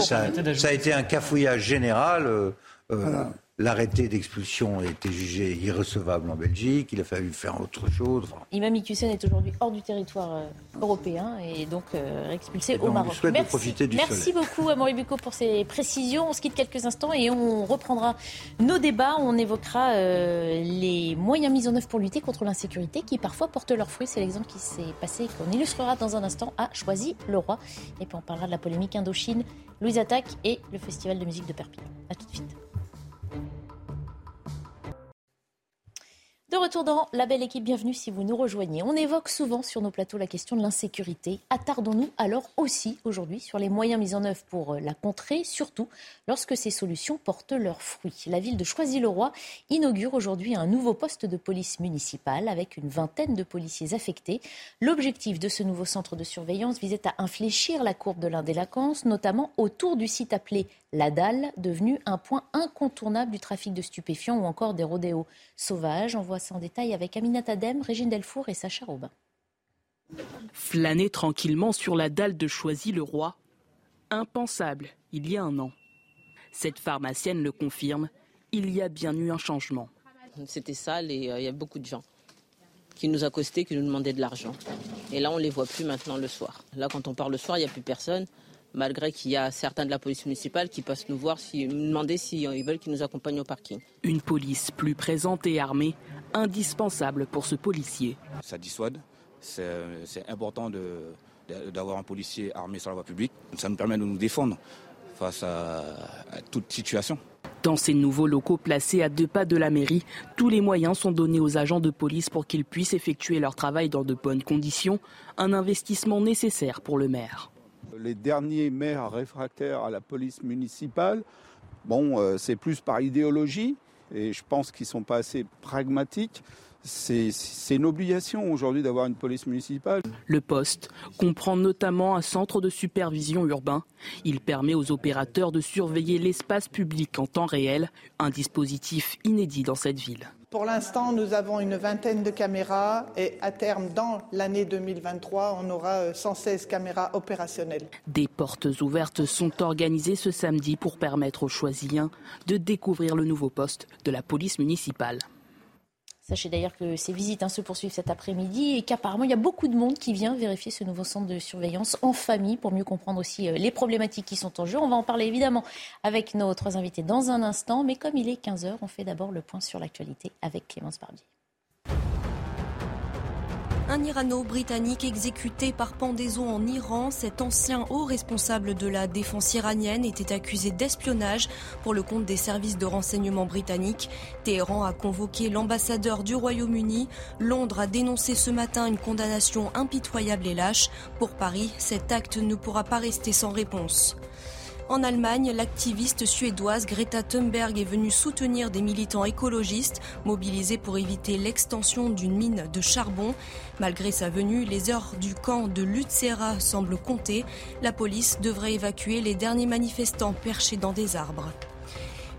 ça, ça, a été un cafouillage général. Euh, euh, L'arrêté d'expulsion a été jugé irrecevable en Belgique. Il a fallu faire autre chose. Enfin... Imam Iqiyoussen est aujourd'hui hors du territoire euh, européen et donc euh, expulsé donc, au Maroc. Merci, profiter du merci soleil. beaucoup à Maurice Bucco pour ces précisions. On se quitte quelques instants et on reprendra nos débats. On évoquera euh, les moyens mis en œuvre pour lutter contre l'insécurité qui parfois portent leurs fruits. C'est l'exemple qui s'est passé qu'on illustrera dans un instant à Choisy le Roi. Et puis on parlera de la polémique Indochine, Louise Attaque et le Festival de musique de Perpignan. A tout de suite. De retour dans la belle équipe, bienvenue si vous nous rejoignez. On évoque souvent sur nos plateaux la question de l'insécurité. Attardons-nous alors aussi aujourd'hui sur les moyens mis en œuvre pour la contrer, surtout lorsque ces solutions portent leurs fruits. La ville de Choisy-le-Roi inaugure aujourd'hui un nouveau poste de police municipale avec une vingtaine de policiers affectés. L'objectif de ce nouveau centre de surveillance visait à infléchir la courbe de l'indélinquance, notamment autour du site appelé La Dalle, devenu un point incontournable du trafic de stupéfiants ou encore des rodéos sauvages. On voit en détail avec Aminata Adem, Régine Delfour et Sacha Robin. Flâner tranquillement sur la dalle de Choisy-le-Roi, impensable il y a un an. Cette pharmacienne le confirme, il y a bien eu un changement. C'était sale et euh, il y a beaucoup de gens qui nous accostaient, qui nous demandaient de l'argent. Et là, on ne les voit plus maintenant le soir. Là, quand on part le soir, il n'y a plus personne malgré qu'il y a certains de la police municipale qui passent nous voir, si, nous demander s'ils si, veulent qu'ils nous accompagnent au parking. Une police plus présente et armée, indispensable pour ce policier. Ça dissuade, c'est important d'avoir un policier armé sur la voie publique. Ça nous permet de nous défendre face à, à toute situation. Dans ces nouveaux locaux placés à deux pas de la mairie, tous les moyens sont donnés aux agents de police pour qu'ils puissent effectuer leur travail dans de bonnes conditions, un investissement nécessaire pour le maire les derniers maires réfractaires à la police municipale, bon, euh, c'est plus par idéologie, et je pense qu'ils ne sont pas assez pragmatiques. C'est une obligation aujourd'hui d'avoir une police municipale. Le poste comprend notamment un centre de supervision urbain. Il permet aux opérateurs de surveiller l'espace public en temps réel, un dispositif inédit dans cette ville. Pour l'instant, nous avons une vingtaine de caméras et à terme, dans l'année 2023, on aura 116 caméras opérationnelles. Des portes ouvertes sont organisées ce samedi pour permettre aux choisiliens de découvrir le nouveau poste de la police municipale. Sachez d'ailleurs que ces visites hein, se poursuivent cet après-midi et qu'apparemment il y a beaucoup de monde qui vient vérifier ce nouveau centre de surveillance en famille pour mieux comprendre aussi euh, les problématiques qui sont en jeu. On va en parler évidemment avec nos trois invités dans un instant, mais comme il est 15h, on fait d'abord le point sur l'actualité avec Clémence Barbier. Un Irano-Britannique exécuté par pendaison en Iran, cet ancien haut responsable de la défense iranienne était accusé d'espionnage pour le compte des services de renseignement britanniques. Téhéran a convoqué l'ambassadeur du Royaume-Uni. Londres a dénoncé ce matin une condamnation impitoyable et lâche. Pour Paris, cet acte ne pourra pas rester sans réponse. En Allemagne, l'activiste suédoise Greta Thunberg est venue soutenir des militants écologistes mobilisés pour éviter l'extension d'une mine de charbon. Malgré sa venue, les heures du camp de Lutzera semblent compter. La police devrait évacuer les derniers manifestants perchés dans des arbres.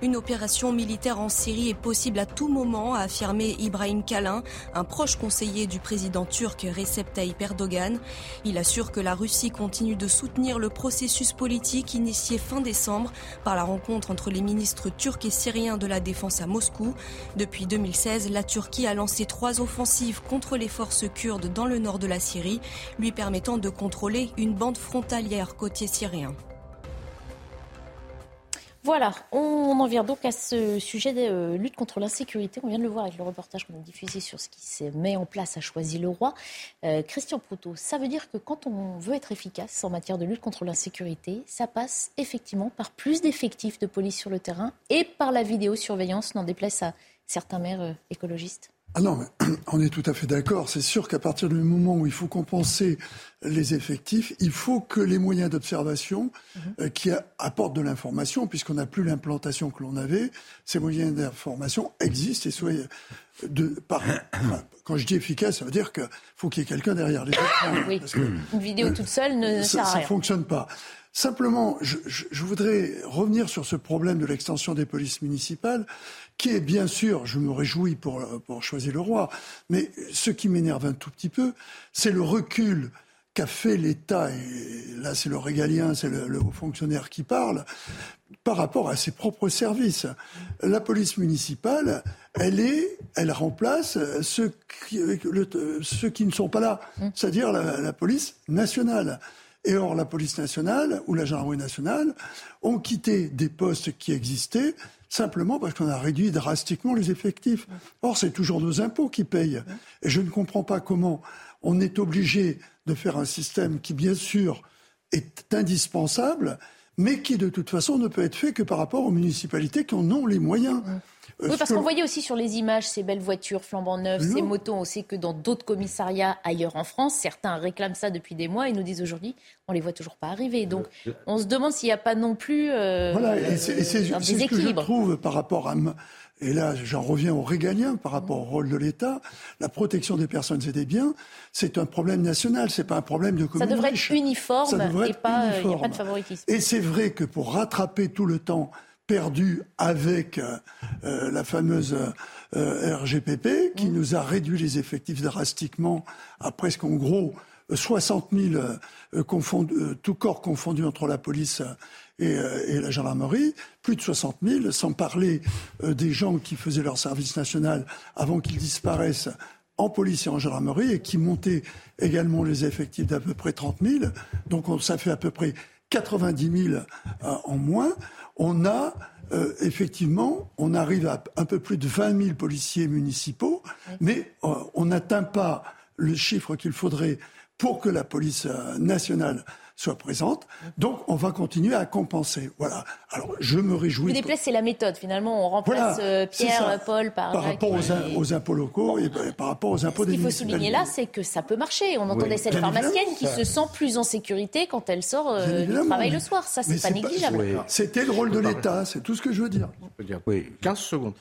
Une opération militaire en Syrie est possible à tout moment, a affirmé Ibrahim Kalin, un proche conseiller du président turc Recep Tayyip Erdogan. Il assure que la Russie continue de soutenir le processus politique initié fin décembre par la rencontre entre les ministres turcs et syriens de la défense à Moscou. Depuis 2016, la Turquie a lancé trois offensives contre les forces kurdes dans le nord de la Syrie, lui permettant de contrôler une bande frontalière côtier syrien. Voilà, on en vient donc à ce sujet de euh, lutte contre l'insécurité. On vient de le voir avec le reportage qu'on a diffusé sur ce qui se met en place à Choisy-le-Roi. Euh, Christian Proutot, ça veut dire que quand on veut être efficace en matière de lutte contre l'insécurité, ça passe effectivement par plus d'effectifs de police sur le terrain et par la vidéosurveillance, n'en déplace à certains maires euh, écologistes ah non, mais on est tout à fait d'accord. C'est sûr qu'à partir du moment où il faut compenser les effectifs, il faut que les moyens d'observation mhm. euh, qui apportent de l'information, puisqu'on n'a plus l'implantation que l'on avait, ces moyens d'information existent et soient de par, quand je dis efficace, ça veut dire qu'il faut qu'il y ait quelqu'un derrière les écrans. Oui. Une vidéo toute seule ne ça, sert à rien. Ça fonctionne pas. Simplement, je, je, je, voudrais revenir sur ce problème de l'extension des polices municipales qui est bien sûr, je me réjouis pour, pour choisir le roi, mais ce qui m'énerve un tout petit peu, c'est le recul qu'a fait l'État, et là c'est le régalien, c'est le, haut fonctionnaire qui parle, par rapport à ses propres services. La police municipale, elle est, elle remplace ceux qui, le, ceux qui ne sont pas là, mmh. c'est-à-dire la, la, police nationale. Et or, la police nationale ou la gendarmerie nationale ont quitté des postes qui existaient simplement parce qu'on a réduit drastiquement les effectifs. Or, c'est toujours nos impôts qui payent. Et je ne comprends pas comment on est obligé de faire un système qui, bien sûr, est indispensable, mais qui, de toute façon, ne peut être fait que par rapport aux municipalités qui en ont les moyens. Euh, oui, parce qu'on voyait aussi sur les images ces belles voitures flambant neuves, ces motos. On sait que dans d'autres commissariats ailleurs en France, certains réclament ça depuis des mois et nous disent aujourd'hui, on les voit toujours pas arriver. Donc, on se demande s'il n'y a pas non plus euh, voilà, et c'est, ce que je trouve par rapport à et là, j'en reviens au régalien par rapport au rôle de l'État. La protection des personnes et des biens, c'est un problème national, c'est pas un problème de commune Ça devrait être uniforme et pas, euh, Il a pas de favoritisme. Et c'est vrai que pour rattraper tout le temps perdu avec euh, euh, la fameuse euh, RGPP qui mmh. nous a réduit les effectifs drastiquement à presque en gros 60 000 tout corps confondus entre la police et, la gendarmerie, plus de 60 000, sans parler des gens qui faisaient leur service national avant qu'ils disparaissent en police et en gendarmerie et qui montaient également les effectifs d'à peu près 30 000. Donc ça fait à peu près 90 000 en moins on a euh, effectivement, on arrive à un peu plus de 20 000 policiers municipaux, mais euh, on n'atteint pas le chiffre qu'il faudrait pour que la police euh, nationale soit présente. Donc, on va continuer à compenser. Voilà. Alors, je me réjouis. Vous c'est la méthode. Finalement, on remplace euh, Pierre, Paul par. Par rapport aux, impôts locaux et par rapport aux impôts des Ce qu'il faut souligner là, c'est que ça peut marcher. On entendait cette pharmacienne qui se sent plus en sécurité quand elle sort euh, du travail le soir. Ça, c'est pas négligeable. C'était le rôle de l'État. C'est tout ce que je veux dire. Je dire oui. 15 secondes.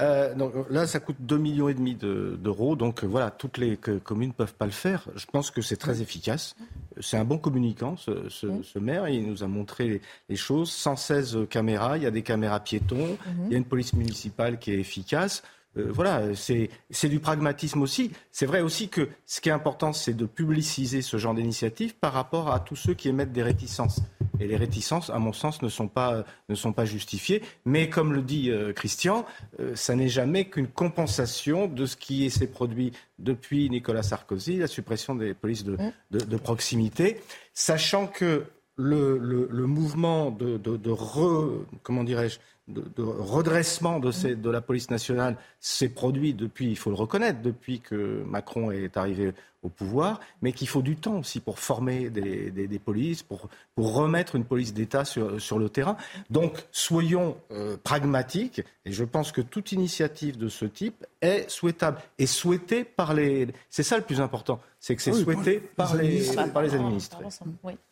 Euh, là, ça coûte 2,5 millions et demi d'euros. Donc, voilà, toutes les communes ne peuvent pas le faire. Je pense que c'est très efficace. C'est un bon communicant ce, maire. Il nous a montré les, choses. 116 caméras, il y a des caméras piétons, il y a une police municipale qui est efficace. Euh, voilà, c'est du pragmatisme aussi. C'est vrai aussi que ce qui est important, c'est de publiciser ce genre d'initiative par rapport à tous ceux qui émettent des réticences. Et les réticences, à mon sens, ne sont pas, ne sont pas justifiées. Mais comme le dit euh, Christian, euh, ça n'est jamais qu'une compensation de ce qui s'est produit depuis Nicolas Sarkozy, la suppression des polices de, de, proximité, sachant que le, le, le mouvement de, de, de re, comment dirais-je, de, redressement de, la police nationale s'est produit depuis, il faut le reconnaître, depuis que Macron est arrivé au pouvoir, mais qu'il faut du temps aussi pour former des, polices, pour, remettre une police d'État sur, sur, le terrain. Donc, soyons euh, pragmatiques, et je pense que toute initiative de ce type est souhaitable et souhaitée par les. C'est ça le plus important, c'est que c'est ah souhaité par, les, par les administrés.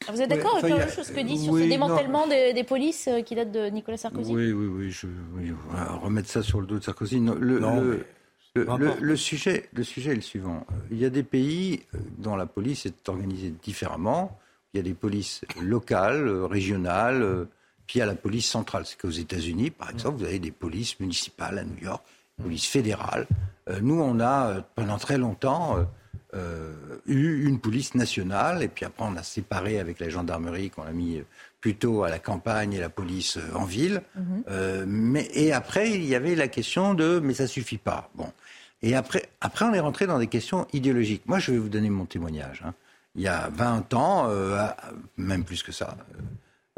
Ah, vous êtes d'accord avec la chose que dit sur ce démantèlement des, des, polices euh, qui date de Nicolas Sarkozy Oui, oui, oui, je, oui, on va remettre ça sur le dos de Sarkozy. Le, le, le, sujet, le sujet est le suivant. Il y a des pays dont la police est organisée différemment. Il y a des polices locales, régionales, puis il y a la police centrale. C'est qu'aux États-Unis, par exemple, vous avez des polices municipales à New York, police fédérale. Euh, nous, on a euh, pendant très longtemps eu une police nationale, et puis après on a séparé avec la gendarmerie qu'on a mis plutôt à la campagne et la police en ville. Mhm. mais, et après, il y avait la question de mais ça suffit pas. Bon. Et après, après, on est rentré dans des questions idéologiques. Moi, je vais vous donner mon témoignage. Hein. Il y a 20 ans, même plus que ça,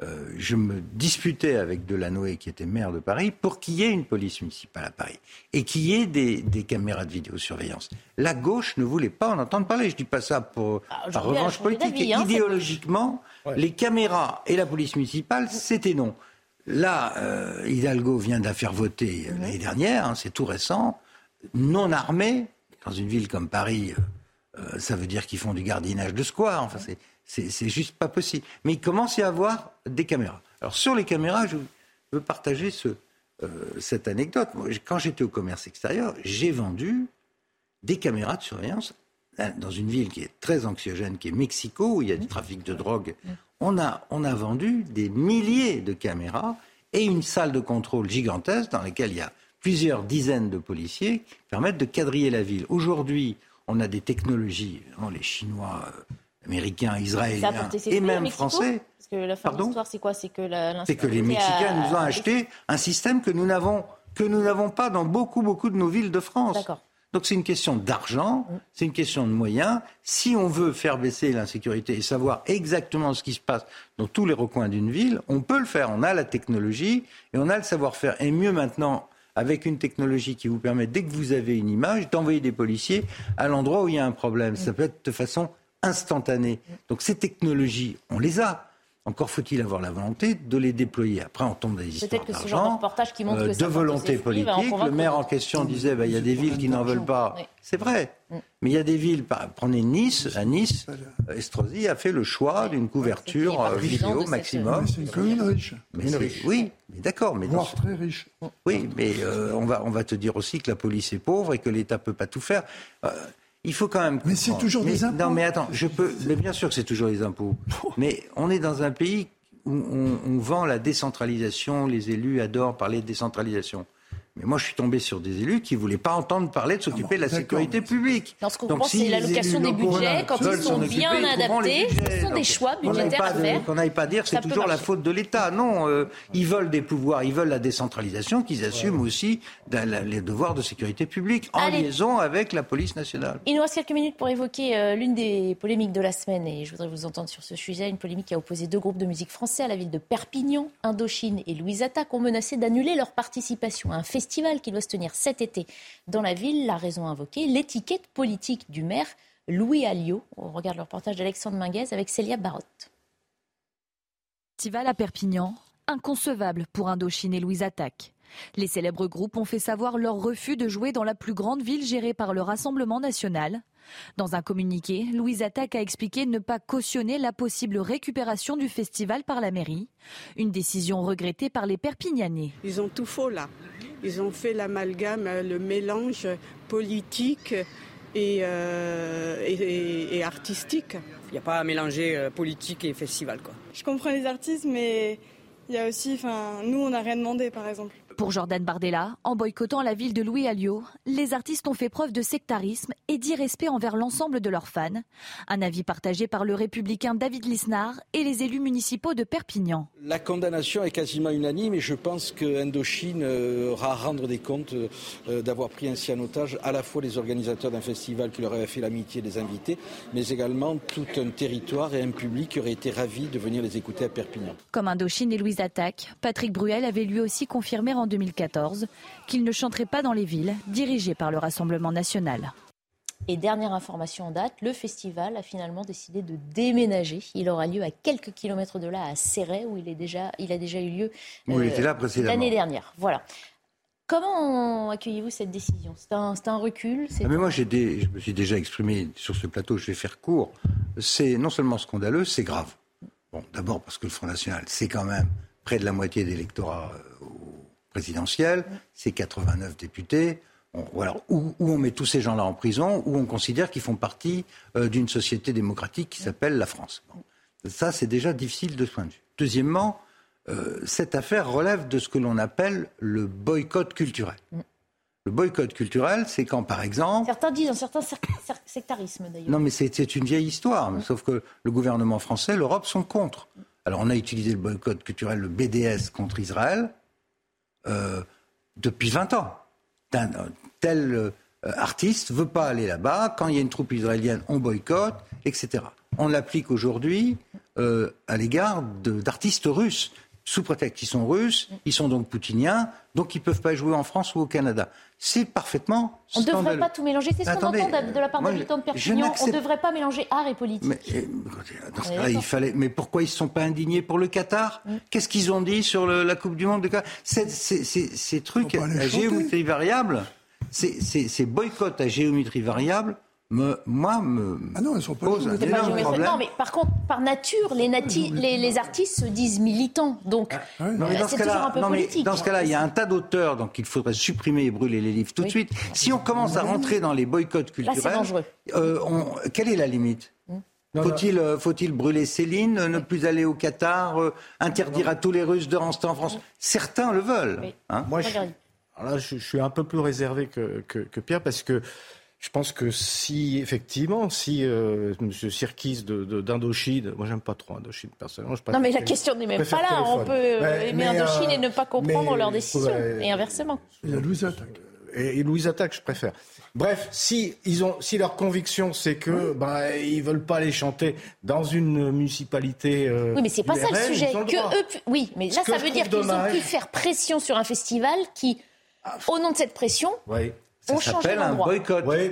euh, je me disputais avec Delanoë, qui était maire de Paris, pour qu'il y ait une police municipale à Paris et qu'il y ait des, caméras de vidéosurveillance. La gauche ne voulait pas en entendre parler. Je ne dis pas ça pour, ah, par revanche politique. Hein, idéologiquement, les caméras et la police municipale, c'était non. Là, euh, Hidalgo vient de la faire voter mhm. l'année dernière, hein, c'est tout récent, non armé, dans une ville comme Paris, euh, ça veut dire qu'ils font du gardiennage de square. Enfin, c'est c'est juste pas possible. Mais il commence à y avoir des caméras. Alors sur les caméras, je veux partager euh, cette anecdote. quand j'étais au commerce extérieur, j'ai vendu des caméras de surveillance hein, dans une ville qui est très anxiogène, qui est Mexico, où il y a du trafic de drogue. On a, on a vendu des milliers de caméras et une salle de contrôle gigantesque dans laquelle il y a plusieurs dizaines de policiers qui permettent de quadriller la ville. Aujourd'hui, on a des technologies, les Chinois euh, américains, israéliens et même français. Parce que la fin de l'histoire, c'est quoi? C'est que, c'est que les Mexicains nous ont acheté un système que nous n'avons que nous n'avons pas dans beaucoup beaucoup de nos villes de France. Donc c'est une question d'argent, mm. c'est une question de moyens. Si on veut faire baisser l'insécurité et savoir exactement ce qui se passe dans tous les recoins d'une ville, on peut le faire. On a la technologie et on a le savoir-faire. Et mieux maintenant, avec une technologie qui vous permet, dès que vous avez une image, d'envoyer des policiers à l'endroit où il y a un problème. Ça peut être de façon instantané. Donc ces technologies, on les a. Encore faut-il avoir la volonté de les déployer. Après, on tombe dans des histoires d'argent, euh, de volonté politique. Le maire en question disait, bah, il y a des villes qui n'en veulent pas. C'est vrai. Mm. Mais il y a des villes, prenez Nice, à Nice, Estrosi a fait le choix d'une couverture euh, vidéo maximum. C'est une commune riche. Oui, mais d'accord. Mais très riche. Oui, mais euh, on, va, on va te dire aussi que la police est pauvre et que l'État peut pas tout faire il faut quand même. Mais c'est toujours des impôts. Non, mais attends, je peux. Mais bien sûr que c'est toujours des impôts. mais on est dans un pays où on, vend la décentralisation. Les élus adorent parler de décentralisation. Mais moi, je suis tombé sur des élus qui ne voulaient pas entendre parler de s'occuper de la sécurité publique. ce qu'on pense, c'est l'allocation des budgets. Quand ils sont bien adaptés, ce sont des choix budgétaires à faire. Qu'on n'aille pas dire c'est toujours la faute de l'État. Non, euh, ils veulent des pouvoirs, ils veulent la décentralisation, qu'ils assument aussi les devoirs de sécurité publique en liaison avec la police nationale. Il nous reste quelques minutes pour évoquer euh, l'une des polémiques de la semaine et je voudrais vous entendre sur ce sujet. Une polémique qui a opposé deux groupes de musique français à la ville de Perpignan. Indochine et Louise Attaque ont menacé d'annuler leur participation à un festival festival qui doit se tenir cet été dans la ville. La raison invoquée, l'étiquette politique du maire Louis Alliot. On regarde le reportage d'Alexandre Minguez avec Célia Barotte. Festival à Perpignan, inconcevable pour Indochine et Louise Attaque. Les célèbres groupes ont fait savoir leur refus de jouer dans la plus grande ville gérée par le Rassemblement national. Dans un communiqué, Louise Attaque a expliqué ne pas cautionner la possible récupération du festival par la mairie, une décision regrettée par les Perpignanais. Ils ont tout faux là. Ils ont fait l'amalgame, le mélange politique et, euh, artistique. Il n'y a pas à mélanger euh, politique et festival. Quoi. Je comprends les artistes, mais il y a aussi, nous, on n'a rien demandé, par exemple. Pour Jordan Bardella, en boycottant la ville de Louis Alliot, les artistes ont fait preuve de sectarisme et d'irrespect envers l'ensemble de leurs fans. Un avis partagé par le républicain David Lisnard et les élus municipaux de Perpignan. La condamnation est quasiment unanime et je pense que Indochine euh, aura à rendre des comptes euh, d'avoir pris ainsi en otage à la fois les organisateurs d'un festival qui leur avait fait l'amitié des invités, mais également tout un territoire et un public qui aurait été ravi de venir les écouter à Perpignan. Comme Indochine et Louise Attaque, Patrick Bruel avait lui aussi confirmé en 2014 qu'il ne chanterait pas dans les villes dirigées par le Rassemblement national. Et dernière information en date, le festival a finalement décidé de déménager. Il aura lieu à quelques kilomètres de là, à Serret, où il, est déjà, il a déjà eu lieu euh, l'année dernière. Voilà. Comment accueillez-vous cette décision? C'est un, un, recul ah, mais Moi, je me suis déjà exprimé sur ce plateau, je vais faire court. C'est non seulement scandaleux, c'est grave. Bon, d'abord parce que le Front National, c'est quand même près de la moitié d'électorat euh, présidentielle, c'est 89 députés. voilà, où, on met tous ces gens-là en prison, où on considère qu'ils font partie euh, d'une société démocratique qui s'appelle la France. Ça, c'est déjà difficile de ce point de vue. Deuxièmement, euh, cette affaire relève de ce que l'on appelle le boycott culturel. Mm. Le boycott culturel, c'est quand, par exemple, Certains disent un certain cer- cer- sectarisme d'ailleurs. non, mais c'est une vieille histoire. Sauf que le gouvernement français, l'Europe sont contre. Alors, on a utilisé le boycott culturel, le BDS, contre Israël euh, depuis 20 ans. Un tel euh, artiste veut pas aller là-bas. Quand il y a une troupe israélienne, on boycotte, etc. On l'applique aujourd'hui euh, à l'égard d'artistes russes. Sous prétexte qu'ils sont russes, ils sont donc poutiniens, donc ils peuvent pas jouer en France ou au Canada. C'est parfaitement On ne devrait pas tout mélanger. C'est ce qu'on entend de, de la part moi, d'habitants de Perpignan. On ne devrait pas mélanger art et politique. Mais, dans ce il fallait. Mais pourquoi ils ne se sont pas indignés pour le Qatar Qu'est-ce qu'ils ont dit sur le- la Coupe du Monde de Qatar Ces trucs à géométrie variable, ces boycotts à géométrie variable, me, moi, me Ah non, ils sont pas posent un énorme problème. Non, mais par contre, par nature, les, nati- les, les artistes se disent militants. Donc, mais euh, dans ce toujours cas-là, un peu non, mais politique. dans ce cas-là, il y a un tas d'auteurs, donc il faudrait supprimer et brûler les livres tout de Oui. suite. Si on commence à rentrer dans les boycotts Là, c'est culturels, dangereux. euh, on- quelle est la limite Faut-il euh, faut-il brûler Céline, euh, ne plus aller au Qatar, euh, interdire à tous les Russes de rentrer en France? Certains le veulent. Oui. hein. Moi, je, alors là, je, je suis un peu plus réservé que, que, que Pierre parce que je pense que si, effectivement, si euh, M. Sirkis de- de- d'Indochine, moi j'aime pas trop Indochine personnellement. je Non, mais la question n'est même pas là. On peut euh, Ouais, aimer mais, Indochine euh, et ne pas comprendre mais leurs décisions. euh, Et inversement. Il y a Louise Attaque. Et, et Louise Attaque, je préfère. Bref, si, ils ont, si leur conviction c'est que bah, ils veulent pas les chanter dans une municipalité. euh, Oui, mais c'est pas ça le sujet. Que eux, oui, mais là, ça veut dire qu'ils ont pu faire pression sur un festival qui, au nom de cette pression, Oui. Ont changé d'endroit. Oui,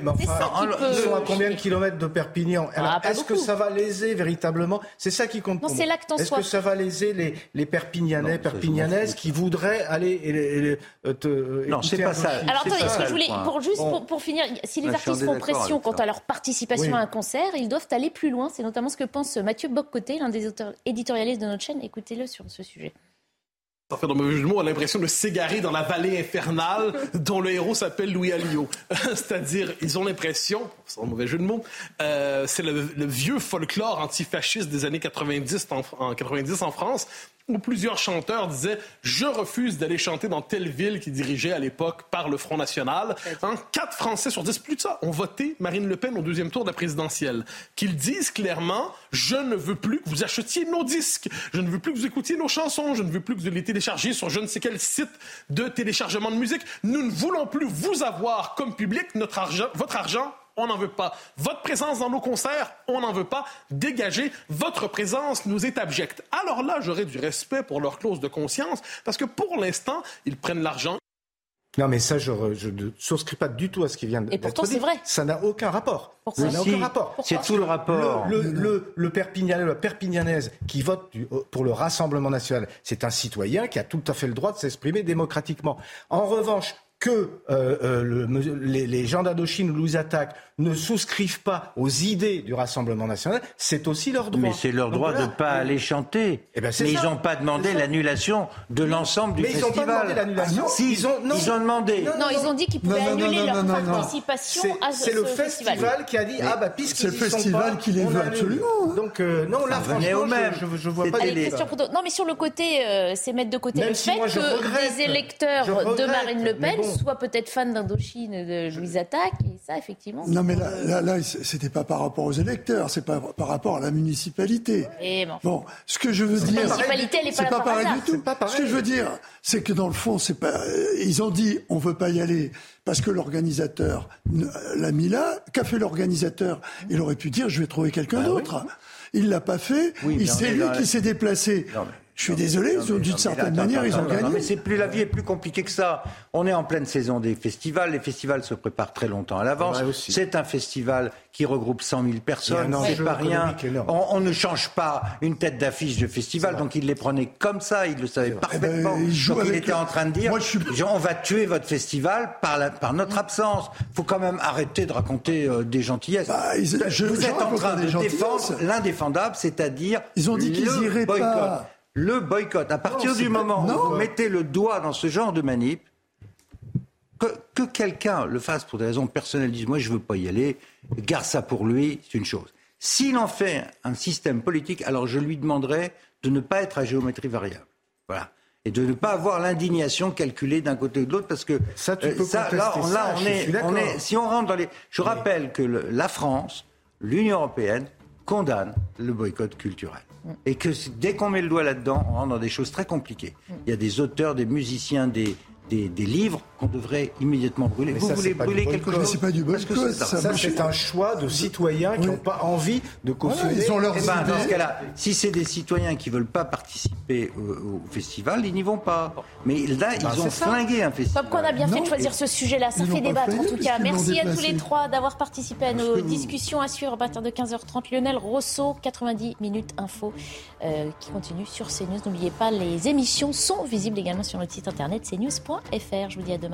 mais C'est ça enfin, qui peut- ils sont à combien de kilomètres de Perpignan Alors, Ah, Est-ce que ça va léser véritablement C'est ça qui compte Non, c'est moi. l'acte en Est-ce que ça va léser les, les Perpignanais, Perpignanaises qui voudraient aller et, et- et- te, Non, écouter c'est pas un ça. Alors C'est attendez, ce que ça, je voulais, pour juste Bon. pour, pour finir, si les Là, artistes font pression quant ça. à leur participation Oui. à un concert, ils doivent aller plus loin. C'est notamment ce que pense Mathieu Boccoté, l'un des auteurs éditorialistes de notre chaîne. Écoutez-le sur ce sujet. Ça fait dans mauvais jeu de mots, on a l'impression de s'égarer dans la vallée infernale dont le héros s'appelle Louis Alliot. C'est-à-dire, ils ont l'impression, un mauvais jeu de mots, euh, c'est le, vieux folklore antifasciste des années 90 en, en 90 en France, où plusieurs chanteurs disaient Je refuse d'aller chanter dans telle ville qui dirigeait à l'époque par le Front National. Hein, Quatre Français sur dix, plus de ça, ont voté Marine Le Pen au deuxième tour de la présidentielle. Qu'ils disent clairement Je ne veux plus que vous achetiez nos disques, je ne veux plus que vous écoutiez nos chansons, je ne veux plus que vous les téléchargiez sur je ne sais quel site de téléchargement de musique. Nous ne voulons plus vous avoir comme public notre argent, votre argent on n'en veut pas. Votre présence dans nos concerts, on n'en veut pas. Dégagez, votre présence nous est abjecte. Alors là, j'aurais du respect pour leur clause de conscience, parce que pour l'instant, ils prennent l'argent. Non, mais ça, je, ne souscris pas du tout à ce qui vient de Et pourtant, d'être dit. c'est vrai. Ça n'a aucun rapport. Pourquoi Ça n'a Si, aucun rapport. c'est tout le rapport. Le, le, le, le Perpignanais, la Perpignanaise qui vote du- pour le Rassemblement national, c'est un citoyen qui a tout à fait le droit de s'exprimer démocratiquement. En revanche, que euh, euh, le- les, les gens d'Indochine ou Louis Attaque ne souscrivent pas aux idées du Rassemblement national, c'est aussi leur droit. Mais c'est leur Donc droit voilà. de ne pas aller chanter. Eh ben, mais ils n'ont pas demandé l'annulation de l'ensemble du Mais ils n'ont festival. pas demandé l'annulation. Ah si, Ils ont- non. ils ont demandé. Non, ils ont dit qu'ils pouvaient annuler non, leur non, non, non. participation à ce, c'est le festival, qui a dit ah bah puisqu'ils C'est le festival qui les veut absolument, hein. Donc euh, non là franchement au même. je, je vois pas Proutot. Non, mais sur le côté, euh, c'est mettre de côté le fait que des électeurs de Marine Le Pen soient peut-être fans d'Indochine de Louise Attaque. Et ça, effectivement. Non, mais là, là, là, c'était pas par rapport aux électeurs, c'est pas par rapport à la municipalité. Et bon. Bon, ce que je veux La dire. municipalité, elle est pas C'est là pas par pareil hasard. du tout. C'est pas pareil. Ce que je veux dire, c'est que dans le fond, c'est pas. euh, Ils ont dit, on veut pas y aller parce que l'organisateur l'a mis là. Qu'a fait l'organisateur? Il aurait pu dire, je vais trouver quelqu'un Bah d'autre. Il l'a pas fait. Oui, Il c'est est lui la- qui s'est déplacé. Non, mais- Je suis désolé, Non, mais- d'une non, certaine là, manière, attends, ils ont attends, gagné. non, mais c'est plus la vie est plus compliquée que ça. On est en pleine saison des festivals. Les festivals se préparent très longtemps à l'avance. Ouais, aussi. C'est un festival qui regroupe 100 000 personnes. Il C'est pas rien. On, on ne change pas une tête d'affiche de festival. Donc il les prenait comme ça. Il le savait parfaitement. Eh ben, il donc il était le- en train de dire Moi, je suis- on va tuer votre festival par, la- par notre absence. faut quand même arrêter de raconter euh, des gentillesses. Bah, ils- je- Vous je êtes en train de défendre l'indéfendable, c'est-à-dire Ils ont dit qu'ils iraient pas. Le boycott. À partir Non, du moment où vous mettez le doigt dans ce genre de manip, que, que quelqu'un le fasse pour des raisons personnelles, dise moi je veux pas y aller, garde ça pour lui, c'est une chose. S'il en fait un système politique, alors je lui demanderai de ne pas être à géométrie variable. Voilà. Et de ne pas avoir l'indignation calculée d'un côté ou de l'autre, parce que ça, tu euh, peux ça, là, on, ça, là, on je est, on si on rentre dans les, je rappelle que le- la France, l'Union européenne condamne le boycott culturel. Et que dès qu'on met le doigt là-dedans, on rentre dans des choses très compliquées. Il y a des auteurs, des musiciens, des, des, des livres qu'on devrait immédiatement brûler. Mais Vous ça, voulez brûler quelque chose C'est pas du ça. Ça, c'est un choix de citoyens qui n'ont pas envie de cautionner. ils ont leurs Eh ben, dans ce cas-là, si c'est des citoyens qui veulent pas participer au, au festival, ils n'y vont pas. Mais là, ils Ben, ont flingué un festival. Comme qu'on a bien fait de choisir ce sujet-là, ça ils fait débattre fait, en tout cas. Merci à tous les trois d'avoir participé à nos discussions à suivre à partir de 15h30. Lionel Rousseau, 90 minutes info, euh, qui continue sur CNews. N'oubliez pas, les émissions sont visibles également sur notre site internet cnews.fr. Je vous dis à demain